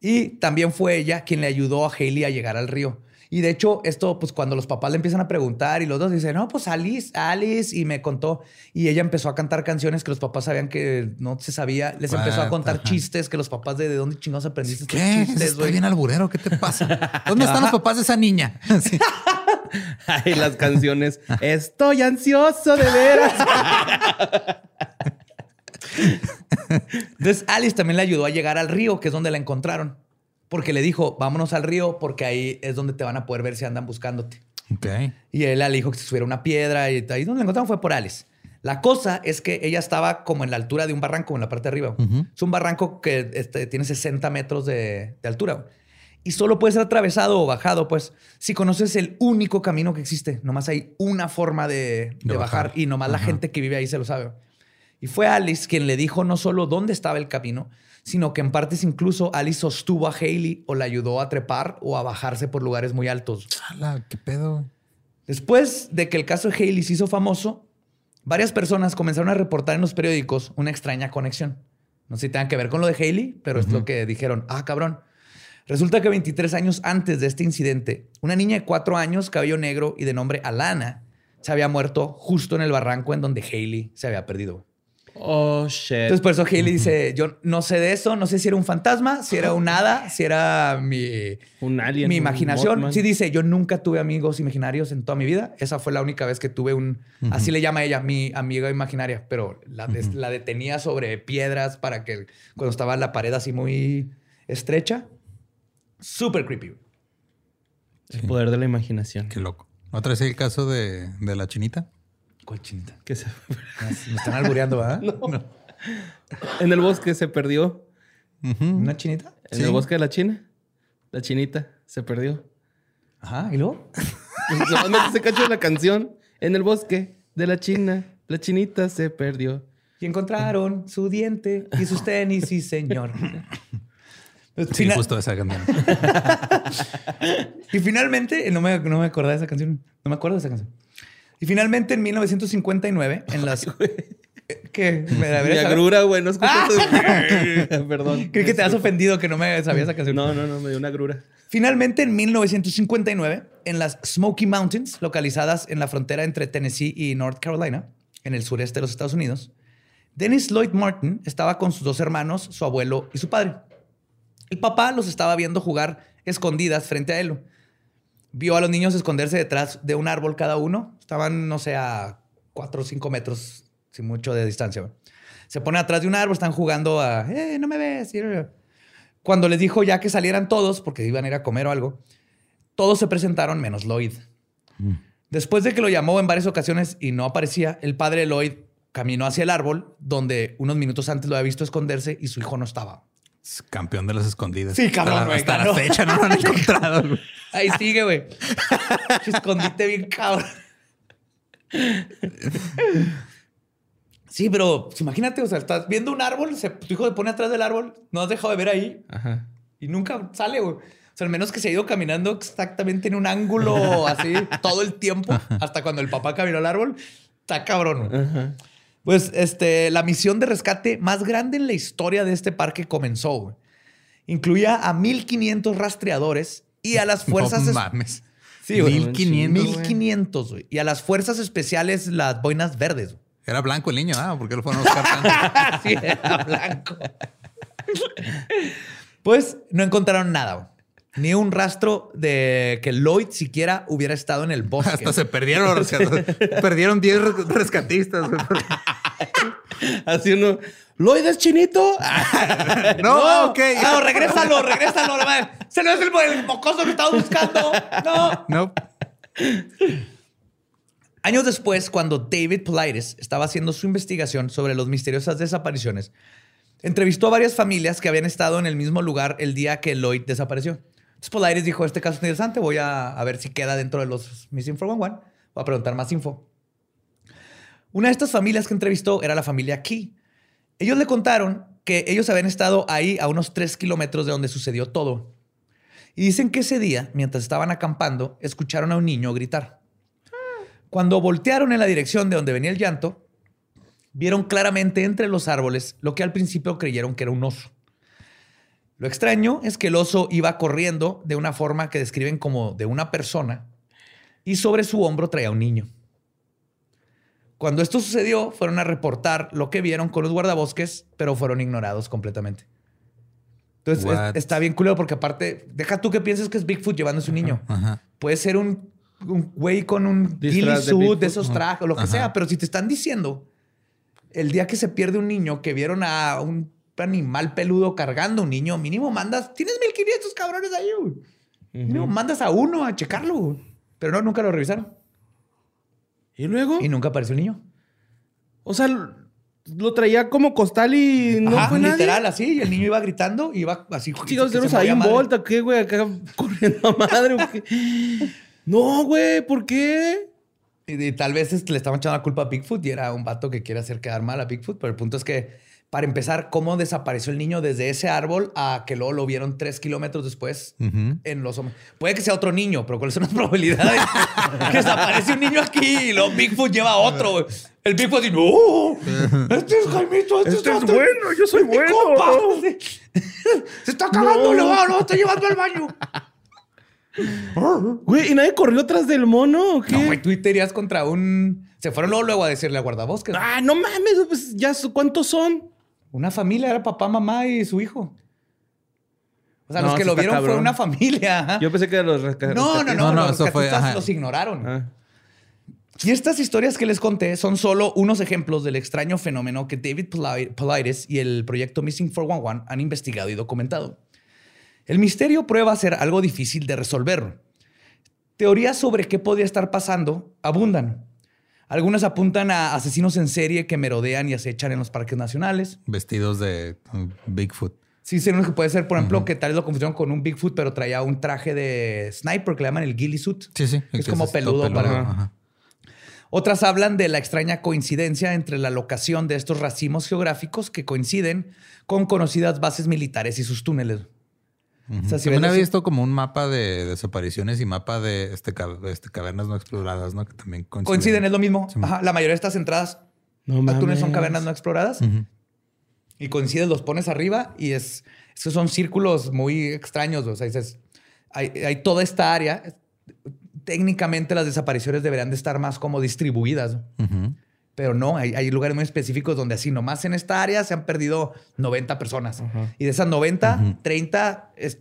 Y también fue ella quien le ayudó a Hailey a llegar al río. Y de hecho, esto, pues cuando los papás le empiezan a preguntar y los dos dicen, no, pues Alice, Alice, y me contó. Y ella empezó a cantar canciones que los papás sabían que no se sabía. Les empezó a contar Ajá. chistes que los papás de, de dónde chingados aprendiste estos ¿Qué? chistes, Estoy bien alburero. ¿Qué te pasa? ¿Dónde están los papás de esa niña? Sí. Ay, las canciones. Estoy ansioso de veras. Entonces Alice también le ayudó a llegar al río, que es donde la encontraron. Porque le dijo, vámonos al río porque ahí es donde te van a poder ver si andan buscándote. Ok. Y él le dijo que se subiera una piedra y ahí donde la encontraron fue por Alice. La cosa es que ella estaba como en la altura de un barranco, en la parte de arriba. Es un barranco que este, tiene 60 metros de, de altura. Y solo puede ser atravesado o bajado, pues, si conoces el único camino que existe. Nomás hay una forma de, de De bajar. y nomás la Ajá. gente que vive ahí se lo sabe. Y fue Alice quien le dijo no solo dónde estaba el camino, sino que en partes incluso Alice sostuvo a Haley o la ayudó a trepar o a bajarse por lugares muy altos. ¿Qué pedo? Después de que el caso de Haley se hizo famoso, varias personas comenzaron a reportar en los periódicos una extraña conexión. No sé si tenga que ver con lo de Haley, pero es lo que dijeron. Ah, cabrón. Resulta que 23 años antes de este incidente, una niña de 4 años, cabello negro y de nombre Alana, se había muerto justo en el barranco en donde Haley se había perdido. Oh, shit. Entonces, por eso Haley dice, yo no sé de eso, no sé si era un fantasma, si era un hada, si era mi, un alien. mi imaginación. Sí dice, yo nunca tuve amigos imaginarios en toda mi vida. Esa fue la única vez que tuve un, así le llama ella, mi amiga imaginaria, pero la, des- la detenía sobre piedras para que cuando estaba en la pared así muy estrecha. Súper creepy. El poder de la imaginación. Qué loco. ¿Otra vez el caso de, de la chinita? ¿Cuál chinita? Que se- Me están albureando, ¿verdad? En el bosque se perdió. ¿Una chinita? En el bosque de la China. La chinita se perdió. Ajá, ¿y luego? Solamente se cachó la canción. En el bosque de la China. La chinita se perdió. Y encontraron su diente y sus tenis, sí, señor. Sí, Fina- justo esa canción. Y finalmente, eh, no me, no me acordaba de esa canción. No me acuerdo de esa canción. Y finalmente, en 1959, en las. ¿Me Mi deberías saber? agrura, güey. No escuchas eso. Perdón. Creí que te has ofendido que no me sabía esa canción. No, no, no. Me dio una agrura. Finalmente, en 1959, en las Smoky Mountains, localizadas en la frontera entre Tennessee y North Carolina, en el sureste de los Estados Unidos, Dennis Lloyd Martin estaba con sus dos hermanos, su abuelo y su padre. El papá los estaba viendo jugar escondidas frente a él. Vio a los niños esconderse detrás de un árbol cada uno. Estaban, no sé, a cuatro o cinco metros, sin mucho de distancia. Se pone atrás de un árbol, están jugando a, eh, no me ves. Cuando les dijo ya que salieran todos, porque iban a ir a comer o algo, todos se presentaron menos Lloyd. Después de que lo llamó en varias ocasiones y no aparecía, el padre de Lloyd caminó hacia el árbol donde unos minutos antes lo había visto esconderse y su hijo no estaba. Campeón de las escondidas. Sí, cabrón, Hasta, hasta la fecha no lo han encontrado. Ahí sigue, güey. Escondite bien cabrón. Sí, pero pues, imagínate, o sea, estás viendo un árbol, se- tu hijo se pone atrás del árbol, no has dejado de ver ahí Ajá. y nunca sale, güey. O sea, al menos que se ha ido caminando exactamente en un ángulo así todo el tiempo, hasta cuando el papá caminó al árbol. Está cabrón. Ajá. Pues este, la misión de rescate más grande en la historia de este parque comenzó. güey. Incluía a 1500 rastreadores y a las fuerzas. No es- mames. Sí, güey. 1500. 1500, güey. Y a las fuerzas especiales, las boinas verdes. güey. Era blanco el niño. Ah, ¿por qué lo fueron a buscar tanto? Así era blanco. pues no encontraron nada. güey. Ni un rastro de que Lloyd siquiera hubiera estado en el bosque. Hasta se perdieron los rescatistas. Perdieron 10 res- rescatistas. Así uno. ¿Lloyd es chinito? No, ok. No, regrésalo, regrésalo. la. Se no es el, el mocoso que estaba buscando. No. No. Años después, cuando David Politis estaba haciendo su investigación sobre las misteriosas desapariciones, entrevistó a varias familias que habían estado en el mismo lugar el día que Lloyd desapareció. Entonces Politis dijo, este caso es interesante, voy a, a ver si queda dentro de los Missing 411. Voy a preguntar más info. Una de estas familias que entrevistó era la familia Key. Ellos le contaron que ellos habían estado ahí a unos tres kilómetros de donde sucedió todo. Y dicen que ese día, mientras estaban acampando, escucharon a un niño gritar. Cuando voltearon en la dirección de donde venía el llanto, vieron claramente entre los árboles lo que al principio creyeron que era un oso. Lo extraño es que el oso iba corriendo de una forma que describen como de una persona y sobre su hombro traía un niño. Cuando esto sucedió, fueron a reportar lo que vieron con los guardabosques, pero fueron ignorados completamente. Entonces es- está bien culero porque aparte, deja tú que pienses que es Bigfoot llevándose un niño. Ajá. Puede ser un, un güey con un ghillie suit de, esos trajes o lo que Ajá. sea, pero si te están diciendo el día que se pierde un niño que vieron a un animal peludo cargando un niño, mínimo mandas, tienes 1500 cabrones ahí, güey. Mínimo mandas a uno a checarlo, güey. pero no, nunca lo revisaron ¿Y luego? y nunca apareció el niño. O sea, lo traía como costal y no Ajá, fue nadie. literal, así, y el niño iba gritando, iba así. Chicos, tenemos ahí madre. volta, ¿qué, güey? Acá corriendo a madre. No, güey, ¿por qué? Y, y tal vez le estaban echando la culpa a Bigfoot y era un vato que quiere hacer quedar mal a Bigfoot, pero el punto es que, para empezar, cómo desapareció el niño desde ese árbol a que luego lo vieron tres kilómetros después en los hombres. Puede que sea otro niño, pero ¿cuáles son las probabilidades? que desaparece un niño aquí y luego Bigfoot lleva a otro. El Bigfoot dice, no, este es Jaimito, este, Este es otro- bueno, yo soy bueno". compa". Se está cagando, lo, va- lo está llevando al baño. Güey, ¿y nadie corrió atrás del mono o qué? No, güey, tú irías contra un... Se fueron luego, luego a decirle a guardabosques. Ah, no mames, pues ya, ¿cuántos son? Una familia, era papá, mamá y su hijo. O sea, No, los que lo vieron fue una familia. Yo pensé que eran los resca- No, no, no, rescatistas. No, no, los eso fue, rescatistas los ignoraron. Ah. Y estas historias que les conté son solo unos ejemplos del extraño fenómeno que David Poli- Politis y el proyecto Missing 411 han investigado y documentado. El misterio prueba ser algo difícil de resolver. Teorías sobre qué podría estar pasando abundan. Algunas apuntan a asesinos en serie que merodean y acechan en los parques nacionales. Vestidos de uh, Bigfoot. Sí, sí, que puede ser, por ejemplo, que tal vez lo confundieron con un Bigfoot, pero traía un traje de sniper que le llaman el ghillie suit. Sí, sí. Es que como todo peludo para- ajá. Otras hablan de la extraña coincidencia entre la locación de estos racimos geográficos que coinciden con conocidas bases militares y sus túneles. O sea, si También los- visto como un mapa de desapariciones y mapa de este, este, cavernas no exploradas, ¿no? Que también coinciden. coinciden, es lo mismo. Sí. Ajá, la mayoría de estas entradas No a túneles son cavernas no exploradas. Ujú. Y coinciden, los pones arriba y es, es que son círculos muy extraños. O sea, dices, hay, hay toda esta área. Técnicamente las desapariciones deberían de estar más como distribuidas. Ujú. Pero no, hay, hay lugares muy específicos donde así nomás en esta área se han perdido 90 personas. Y de esas 90, 30 es-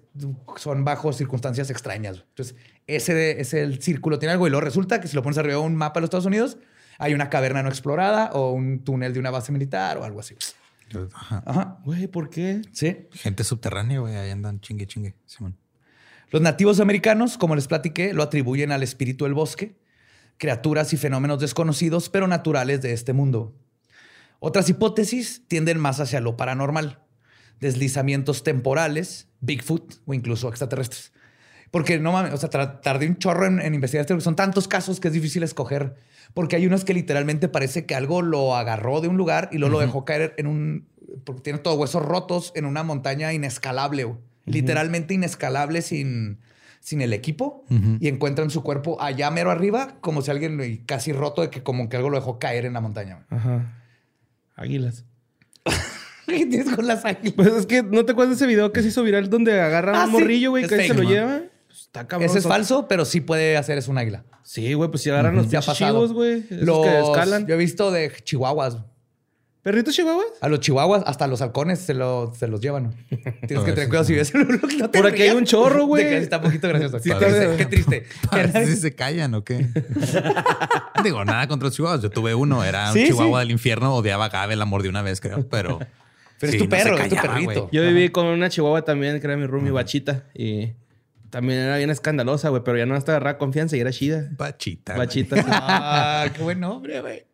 son bajo circunstancias extrañas. Entonces, ese es el círculo, tiene algo. Y luego resulta que si lo pones arriba de un mapa de los Estados Unidos, hay una caverna no explorada o un túnel de una base militar o algo así. Ajá. Ajá. Güey, ¿por qué? Sí. Gente subterránea, güey. Ahí andan chingue, chingue. Simón. Los nativos americanos, como les platiqué, lo atribuyen al espíritu del bosque, criaturas y fenómenos desconocidos pero naturales de este mundo. Otras hipótesis tienden más hacia lo paranormal, deslizamientos temporales, Bigfoot o incluso extraterrestres. Porque no mames, o sea, tardé un chorro en, en investigar esto, porque son tantos casos que es difícil escoger. Porque hay unos que literalmente parece que algo lo agarró de un lugar y luego lo dejó caer en un. Porque tiene todos huesos rotos en una montaña inescalable, literalmente inescalable sin, sin el equipo. Y encuentran su cuerpo allá mero arriba, como si alguien y casi roto de que como que algo lo dejó caer en la montaña. güey. Ajá. Águilas. ¿Qué tienes con las águilas? Pues es que no te acuerdas de ese video que se hizo viral donde agarran Ah, un sí. morrillo, güey, Es que se lo man. lleva. Pues está cabrón. Ese es falso, pero sí puede hacer es un águila. Sí, güey, pues si agarran los ha pinches pasado. chivos, güey. Los- que escalan. Yo he visto de chihuahuas. ¿Perritos chihuahuas? A los chihuahuas, hasta los halcones se, lo- se los llevan. Tienes que ver, tener cuidado si ves uno. No te Por aquí hay un chorro, güey. De que Está un poquito gracioso. Sí, qué, qué triste. Si se callan o qué. Digo, nada contra los chihuahuas. Yo tuve uno, era un Sí, chihuahua sí. del infierno, odiaba a Gabe, el amor de una vez, creo, pero. Pero sí, es tu no perro, es tu perrito. güey. Yo viví con una chihuahua también, que era mi roomie, Bachita. Y también era bien escandalosa, güey, pero ya no hasta agarraba confianza y era chida. Bachita. Bachita. Ah, qué buen nombre, güey.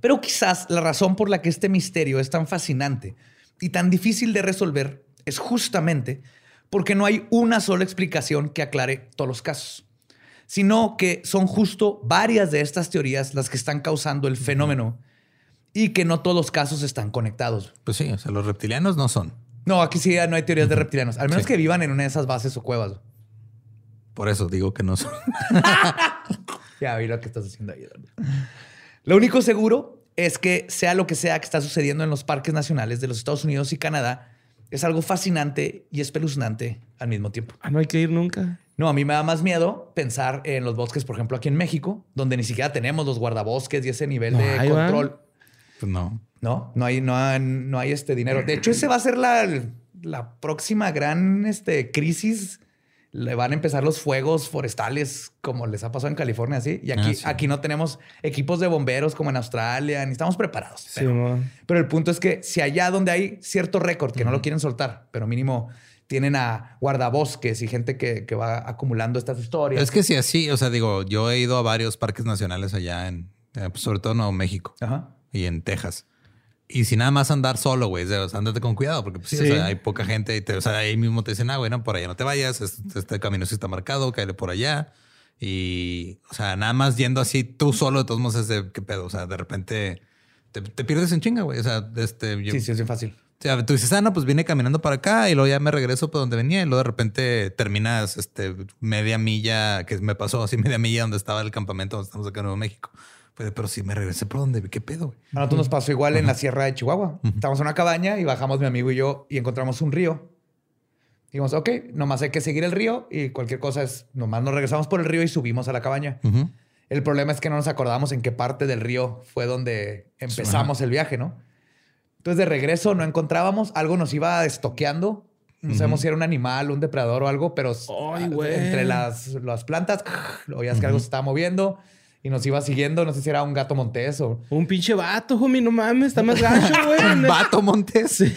Pero quizás la razón por la que este misterio es tan fascinante y tan difícil de resolver es justamente porque no hay una sola explicación que aclare todos los casos, sino que son justo varias de estas teorías las que están causando el fenómeno y que no todos los casos están conectados. Pues sí, o sea, los reptilianos no son. No, aquí sí no hay teorías de reptilianos, al menos Sí. que vivan en una de esas bases o cuevas. Por eso digo que no son. Ya vi lo que estás haciendo ahí. Lo único seguro es que sea lo que sea que está sucediendo en los parques nacionales de los Estados Unidos y Canadá, es algo fascinante y espeluznante al mismo tiempo. Ah, no hay que ir nunca. No, a mí me da más miedo pensar en los bosques, por ejemplo, aquí en México, donde ni siquiera tenemos los guardabosques y ese nivel No de control. Pues no. No, no hay, no hay, no hay este dinero. De hecho, ese va a ser la, la próxima gran este, crisis. Le van a empezar los fuegos forestales, como les ha pasado en California, así. Y aquí, Ah, sí. aquí no tenemos equipos de bomberos como en Australia, ni estamos preparados. Sí, Pero, el punto es que si allá donde hay cierto récord que no lo quieren soltar, pero mínimo tienen a guardabosques y gente que, que va acumulando estas historias. Es que si así, o sea, digo, yo he ido a varios parques nacionales allá en, eh, pues, sobre todo en Nuevo México Ajá. y en Texas. Y si nada más andar solo, güey, o sea, andate con cuidado, porque pues, sí, Sí. O sea, hay poca gente y te, o sea, ahí mismo te dicen, ah, bueno, por allá no te vayas, este, este camino sí está marcado, cállate por allá. Y, o sea, nada más yendo así tú solo, de todos modos es de qué pedo, o sea, de repente te, te pierdes en chinga, güey. O sea, este, yo, Sí, sí, es fácil. o sea, tú dices, ah, no, pues vine caminando para acá y luego ya me regreso por donde venía y luego de repente terminas este, media milla, que me pasó así media milla donde estaba el campamento donde estamos acá en Nuevo México. Pues, pero si me regresé por donde, ¿qué pedo? güey? A nosotros nos pasó igual en la sierra de Chihuahua. Estábamos en una cabaña y bajamos mi amigo y yo y encontramos un río. Dijimos, ok, nomás hay que seguir el río y cualquier cosa es, nomás nos regresamos por el río y subimos a la cabaña. Ujú. El problema es que no nos acordamos en qué parte del río fue donde empezamos el viaje, ¿no? Entonces de regreso no encontrábamos, algo nos iba estoqueando. No sabemos si era un animal, un depredador o algo, pero Ay, entre las, las plantas, oías que algo se estaba moviendo y nos iba siguiendo. No sé si era un gato montés o... Un pinche vato, homie, no mames, está más gacho, güey. Vato Montes.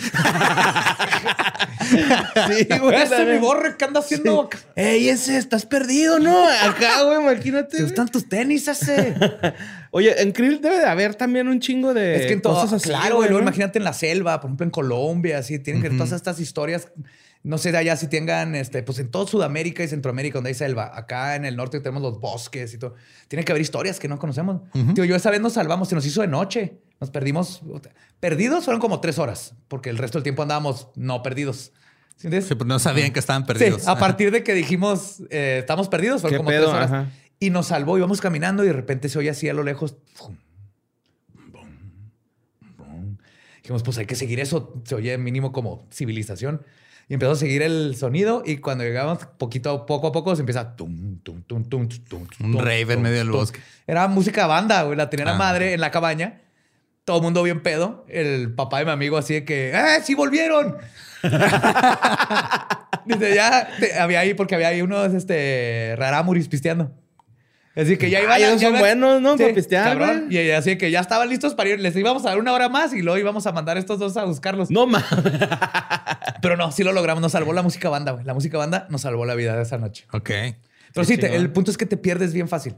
Sí, güey. ¡Ese mi borre que anda haciendo! Ey, ese, estás perdido, ¿no? Acá, güey, imagínate. ¿Te gustan tus tenis ese? Oye, en Krill debe de haber también un chingo de es que en todo, cosas así. claro, güey, luego ¿no? imagínate en la selva, por ejemplo en Colombia, así tienen que ver todas estas historias. No sé de allá si tengan, este, pues en todo Sudamérica y Centroamérica donde hay selva. Acá en el norte tenemos los bosques y todo. Tiene que haber historias que no conocemos. Tío, yo esa vez nos salvamos, se nos hizo de noche. Nos perdimos. Perdidos fueron como tres horas, porque el resto del tiempo andábamos no perdidos. ¿Sí entiendes? Sí, pues no sabían que estaban Sí, perdidos. a partir de que dijimos eh, estamos perdidos, fueron ¿Qué como pedo? tres horas. Ajá. Y nos salvó, íbamos caminando y de repente se oye así a lo lejos. fum, bum, bum. Dijimos, pues hay que seguir eso. Se oye mínimo como civilización. Y empezó a seguir el sonido y cuando llegamos poquito a poco a poco se empieza tum, tum, tum, tum, tum, tum, Un rave en medio del bosque. Era música banda, güey. La tenía la Ah. madre en la cabaña. Todo el mundo bien pedo. El papá de mi amigo así de que, ¡eh, sí volvieron! Dice, ya había ahí, porque había ahí unos este, rarámuris pisteando. Así que ya iban Ay, a- son iban- buenos, ¿no? Para pistear, cabrón. güey. Y así que ya estaban listos para ir. Les íbamos a dar una hora más y luego íbamos a mandar a estos dos a buscarlos. No mames. Pero no, sí lo logramos. Nos salvó la música banda, güey. La música banda nos salvó la vida de esa noche. Ok. Pero sí, te- el punto es que te pierdes bien fácil.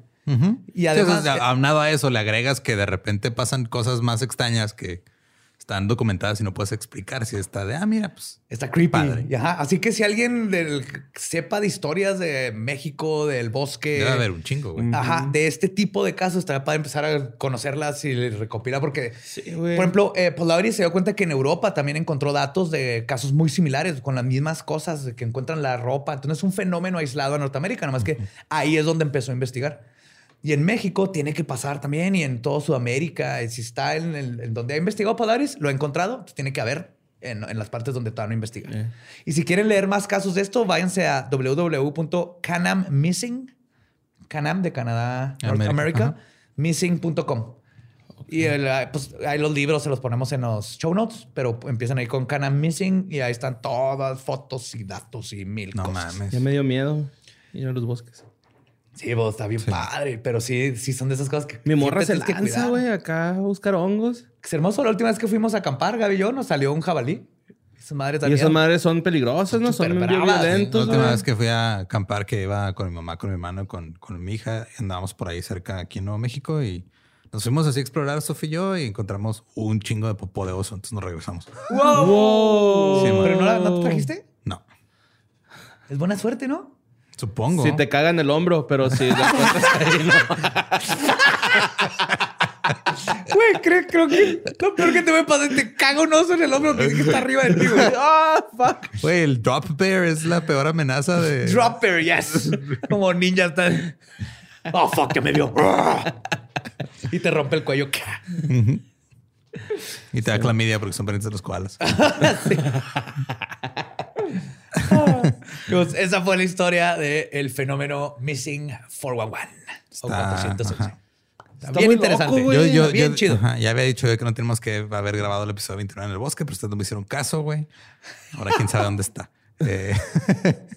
Y Sí, además- o sea, aunado a eso, le agregas que de repente pasan cosas más extrañas que están documentadas y no puedes explicar si está de, ah, mira, pues Está creepy. Padre. Y ajá, Así que si alguien del- sepa de historias de México, del bosque. debe haber un chingo, güey. Ajá, de este tipo de casos estaría para empezar a conocerlas y recopilar porque, güey. por ejemplo, eh, Polaris se dio cuenta que en Europa también encontró datos de casos muy similares con las mismas cosas que encuentran la ropa. Entonces es un fenómeno aislado en Norteamérica, nomás que ahí es donde empezó a investigar. Y en México tiene que pasar también y en toda Sudamérica. y Si está en, el- en donde ha investigado Polaris, lo ha encontrado, pues tiene que haber en, en las partes donde todavía no investiga. Eh. Y si quieren leer más casos de esto, váyanse a www.canammissing, Canam de Canadá, North America, missing.com. Y el, ah, pues ahí los libros se los ponemos en los show notes, pero empiezan ahí con Canam Missing y ahí están todas fotos y datos y mil No cosas. mames. Ya me dio miedo ir a los bosques. Sí, vos, está bien padre, pero sí, sí son de esas cosas que Mi morra se lanza, güey, acá a buscar hongos. Es hermoso. La última vez que fuimos a acampar, Gaby y yo, nos salió un jabalí. Esa madre Y también. esas madres son peligrosas, ¿no? Son bravas. La violentos, última güey. vez que fui a acampar, que iba con mi mamá, con mi hermano, con, con mi hija, y andábamos por ahí cerca aquí en Nuevo México y nos fuimos así a explorar, Sofía y yo, y encontramos un chingo de popó de oso. Entonces nos regresamos. ¡Wow! Wow. Sí, man. ¿Pero no, la- no te trajiste? No, Es buena suerte, ¿no? Supongo. Si te cagan el hombro, pero si la encuentras ahí, no. Güey, creo, creo que lo peor que te me pasa es que te caga un oso en el hombro que, que está arriba de ti, güey. ¡Ah, fuck! Güey, el drop bear es la peor amenaza de. Dropper, yes. Como ninja está. Oh, fuck, ya me vio. y te rompe el cuello. Y te da clamidia porque son parientes de los koalas. Pues esa fue la historia del fenómeno Missing 411. o Está- 411. ajá. Está bien muy interesante. loco, güey. Yo, yo, bien yo- chido. ajá, ya había dicho yo que no tenemos que haber grabado el episodio 29 en el bosque, pero ustedes no me hicieron caso, güey. Ahora quién sabe dónde está. Eh,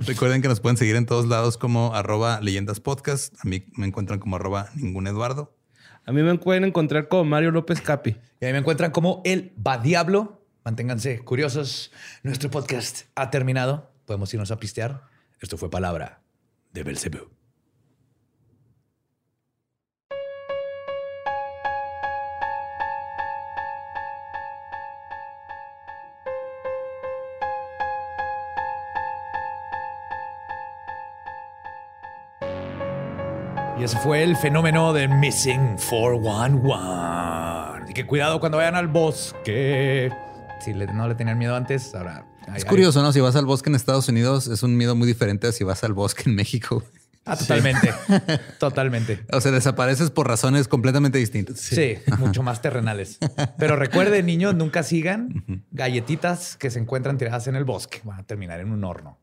Recuerden que nos pueden seguir en todos lados como arroba leyendas podcast. A mí me encuentran como arroba ningún Eduardo. A mí me pueden encontrar como Mario López Capi. Y ahí me encuentran como el Va Diablo. Manténganse curiosos. Nuestro podcast ha terminado. Podemos irnos a pistear. Esto fue palabra de Belzebú. Y ese fue el fenómeno del Missing 411. Y que cuidado cuando vayan al bosque. Si no le tenían miedo antes, ahora. Es curioso, ¿no? Si vas al bosque en Estados Unidos, es un miedo muy diferente a si vas al bosque en México. Ah, totalmente. totalmente. O sea, desapareces por razones completamente distintas. Sí, mucho más terrenales. Pero recuerden, niños, nunca sigan galletitas que se encuentran tiradas en el bosque. Van a terminar en un horno.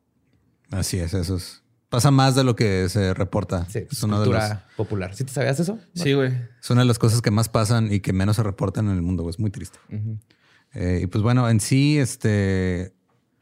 Así es, eso es. Pasa más de lo que se reporta. Sí, es, de cultura los- popular. ¿Sí te sabías eso? Sí, güey. es una de las cosas que más pasan y que menos se reportan en el mundo. güey. Es muy triste. Eh, y pues bueno, en sí, este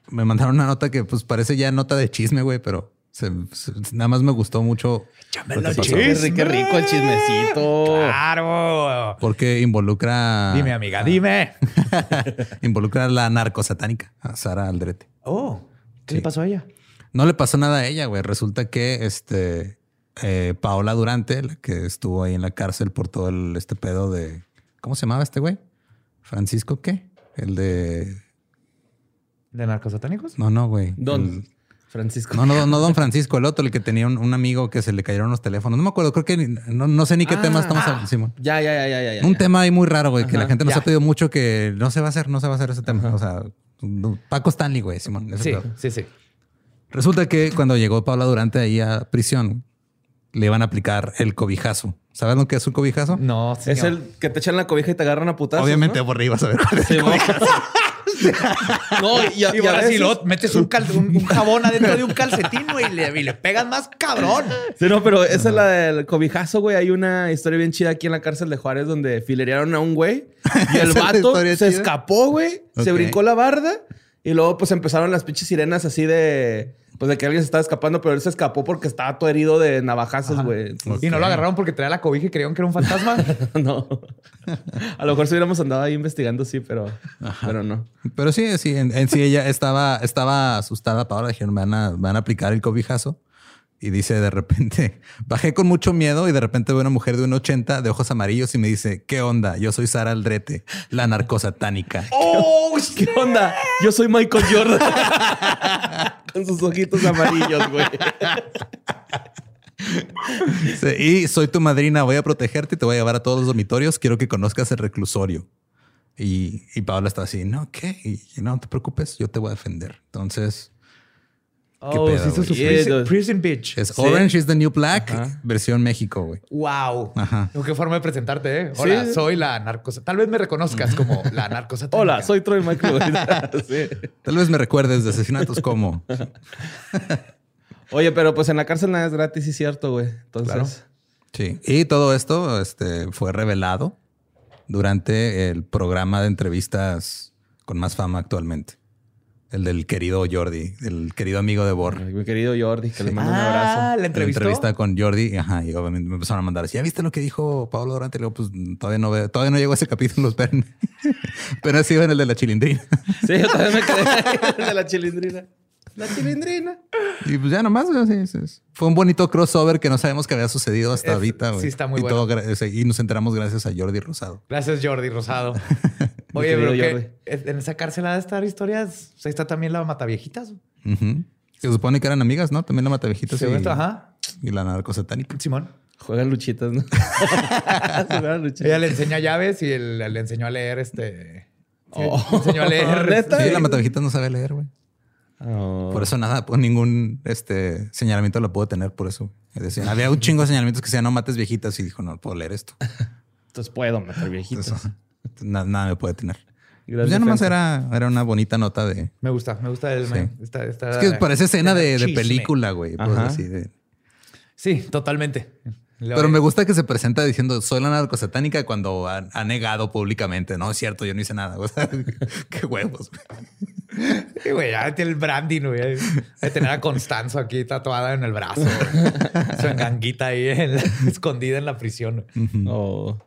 me mandaron una nota que pues parece ya nota de chisme, güey, pero se- se- nada más me gustó mucho Échame lo que la pasó. chisme. Qué rico el chismecito. Claro. porque involucra Dime, amiga, dime. involucra a la narcosatánica, a Sara Aldrete. Oh, ¿qué le pasó a ella? No le pasó nada a ella, güey. Resulta que este eh, Paola Durante, la que estuvo ahí en la cárcel por todo el, este pedo de ¿cómo se llamaba este güey? Francisco qué? El de ¿De narcosatánicos? no, no, güey. Don El- Francisco. No, no, no, don Francisco, el otro, el que tenía un, un amigo que se le cayeron los teléfonos. No me acuerdo, creo que ni- no, no sé ni qué Ah, tema estamos ah. hablando, Simón. Ya, ya, ya, ya, ya. ya. Un tema ahí muy raro, güey, que la gente nos ya. ha pedido mucho que no se va a hacer, no se va a hacer ese tema. O sea, no- Paco Stanley, güey, Simón. ese Sí, pedo. sí, sí. Resulta que cuando llegó Paula Durante ahí a prisión, le iban a aplicar el cobijazo. ¿Sabes lo que es un cobijazo? No, Es señor. el que te echan la cobija y te agarran a putazos. Obviamente ¿no? por arriba, a cuál es Sí, cobijazo. no, y, a- Y y a ahora sí veces- lo metes un, cal- un- un jabón adentro de un calcetín, güey, y le, y le pegas más cabrón. Sí, no, pero esa es la del cobijazo, güey. Hay una historia bien chida aquí en la cárcel de Juárez donde filerearon a un güey y el ¿Esa es la vato se chida? escapó, güey. Se brincó la barda y luego pues empezaron las pinches sirenas así de... Pues de que alguien se estaba escapando, pero él se escapó porque estaba todo herido de navajazos, güey. Y no lo agarraron porque traía la cobija y creyeron que era un fantasma. no. A lo mejor si hubiéramos andado ahí investigando, sí, pero, pero no. Pero sí, sí, en, en sí ella estaba, estaba asustada. Paola dijeron, me van a, me van a aplicar el cobijazo. Y dice de repente, bajé con mucho miedo y de repente veo una mujer de un 80 de ojos amarillos y me dice, ¿qué onda? Yo soy Sara Aldrete, la narcosatánica. ¡Oh, ¿Qué onda? Yo soy Michael Jordan. Con sus ojitos amarillos, güey. Y soy tu madrina, voy a protegerte y te voy a llevar a todos los dormitorios. Quiero que conozcas el reclusorio. Y, y Paola está así, no, ¿qué? Y, no te preocupes, yo te voy a defender. Entonces, ¿Qué Oh, pedo, sí hizo su prison, prison Bitch. es Sí. Orange is the New Black, versión México, güey. Wow. Ajá. Qué forma de presentarte, ¿eh? Hola, Sí. soy la narcosa. Tal vez me reconozcas como la narcosa. Hola, soy Troy Michael. sí. Tal vez me recuerdes de asesinatos como. Oye, pero pues en la cárcel nada es gratis, sí es cierto, güey. Entonces, Claro. Sí. Y todo esto este, fue revelado durante el programa de entrevistas con más fama actualmente. El del querido Jordi, el querido amigo de Bor. mi querido Jordi, que le mando un Ah, abrazo. la La entrevistó. entrevista con Jordi, ajá, y obviamente me empezaron a mandar ¿ya viste lo que dijo Pablo Durante? Luego, pues todavía no veo, todavía no llegó a ese capítulo, esperen. Pero así en el de la chilindrina. Sí, yo también me quedé de la chilindrina. La chilindrina. Y pues ya nomás, güey, sí, sí, sí. Fue un bonito crossover que no sabemos que había sucedido hasta Es- ahorita, güey. sí, está muy y bueno. todo y nos enteramos gracias a Jordi Rosado. Gracias, Jordi Rosado. Oye, pero que en esa cárcel ha de estar historias. O sea, está también la Mataviejitas. Ujú. Se supone que eran amigas, ¿no? También la Matavejitas Según y, esto, ajá. y la narcosatánica. Simón. Juegan luchitas, ¿no? Juegan luchitas. Ella le enseña llaves y él le enseñó a leer este. sí, Oh. le enseñó a leer. ¿Neta? Sí, la Matavejitas no sabe leer, güey. Oh. Por eso nada, por ningún este, señalamiento lo puedo tener por eso. Es decir, había un chingo de señalamientos que decían no mates viejitas y dijo, no puedo leer esto. Entonces puedo meter viejitos. Eso. Na- nada me puede tener. Pues ya nomás era, era una bonita nota de. Me gusta, me gusta el. me- esta- esta- Es que parece escena de, de película, güey. pues, Ajá. así de- Sí, totalmente. Pero me gusta que se presenta diciendo soy la narcosatánica cuando ha, ha negado públicamente. No es cierto, yo no hice nada. O sea, qué huevos. güey. Sí, güey, ya tiene el branding, güey. De tener a Constanzo aquí tatuada en el brazo. güey. Su enganguita ahí en la- escondida en la prisión. Oh.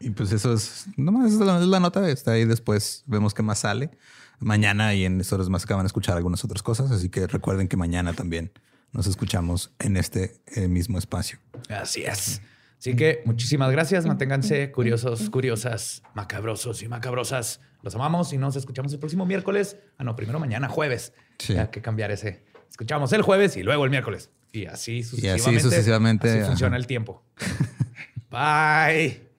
Y pues eso es, nomás es la, es la nota. Está ahí después. Vemos qué más sale. Mañana y en horas más acaban de escuchar algunas otras cosas. Así que recuerden que mañana también nos escuchamos en este eh, mismo espacio. Así es. Así que muchísimas gracias. Manténganse curiosos, curiosas, macabrosos y macabrosas. Los amamos y nos escuchamos el próximo miércoles. Ah, no, primero mañana, jueves. Sí. Hay que cambiar ese. Escuchamos el jueves y luego el miércoles. Y así sucesivamente. sucesivamente, Así funciona ajá. el tiempo. Bye.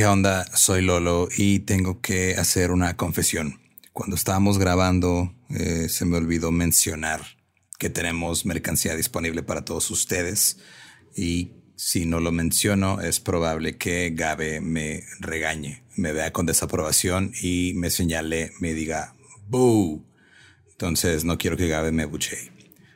¿Qué onda? Soy Lolo y tengo que hacer una confesión. Cuando estábamos grabando, eh, se me olvidó mencionar que tenemos mercancía disponible para todos ustedes. Y si no lo menciono, es probable que Gabe me regañe, me vea con desaprobación y me señale, me diga, ¡Boo! Entonces no quiero que Gabe me buchee.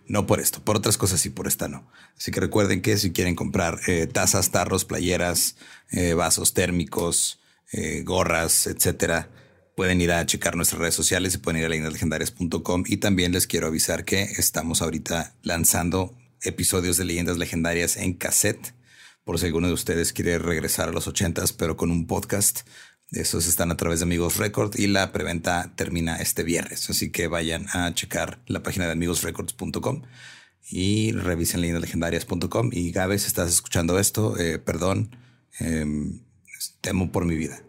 No por esto, por otras cosas y por esta no. Así que recuerden que si quieren comprar eh, tazas, tarros, playeras, eh, vasos térmicos, eh, gorras, etcétera, pueden ir a checar nuestras redes sociales y pueden ir a leyendaslegendarias.com. Y también les quiero avisar que estamos ahorita lanzando episodios de leyendas legendarias en cassette. Por si alguno de ustedes quiere regresar a los ochentas, pero con un podcast. Esos están a través de Amigos Record y la preventa termina este viernes. Así que vayan a checar la página de amigosrecords.com y revisen leyendaslegendarias.com. Y Gabe, si estás escuchando esto, eh, perdón, em, temo por mi vida.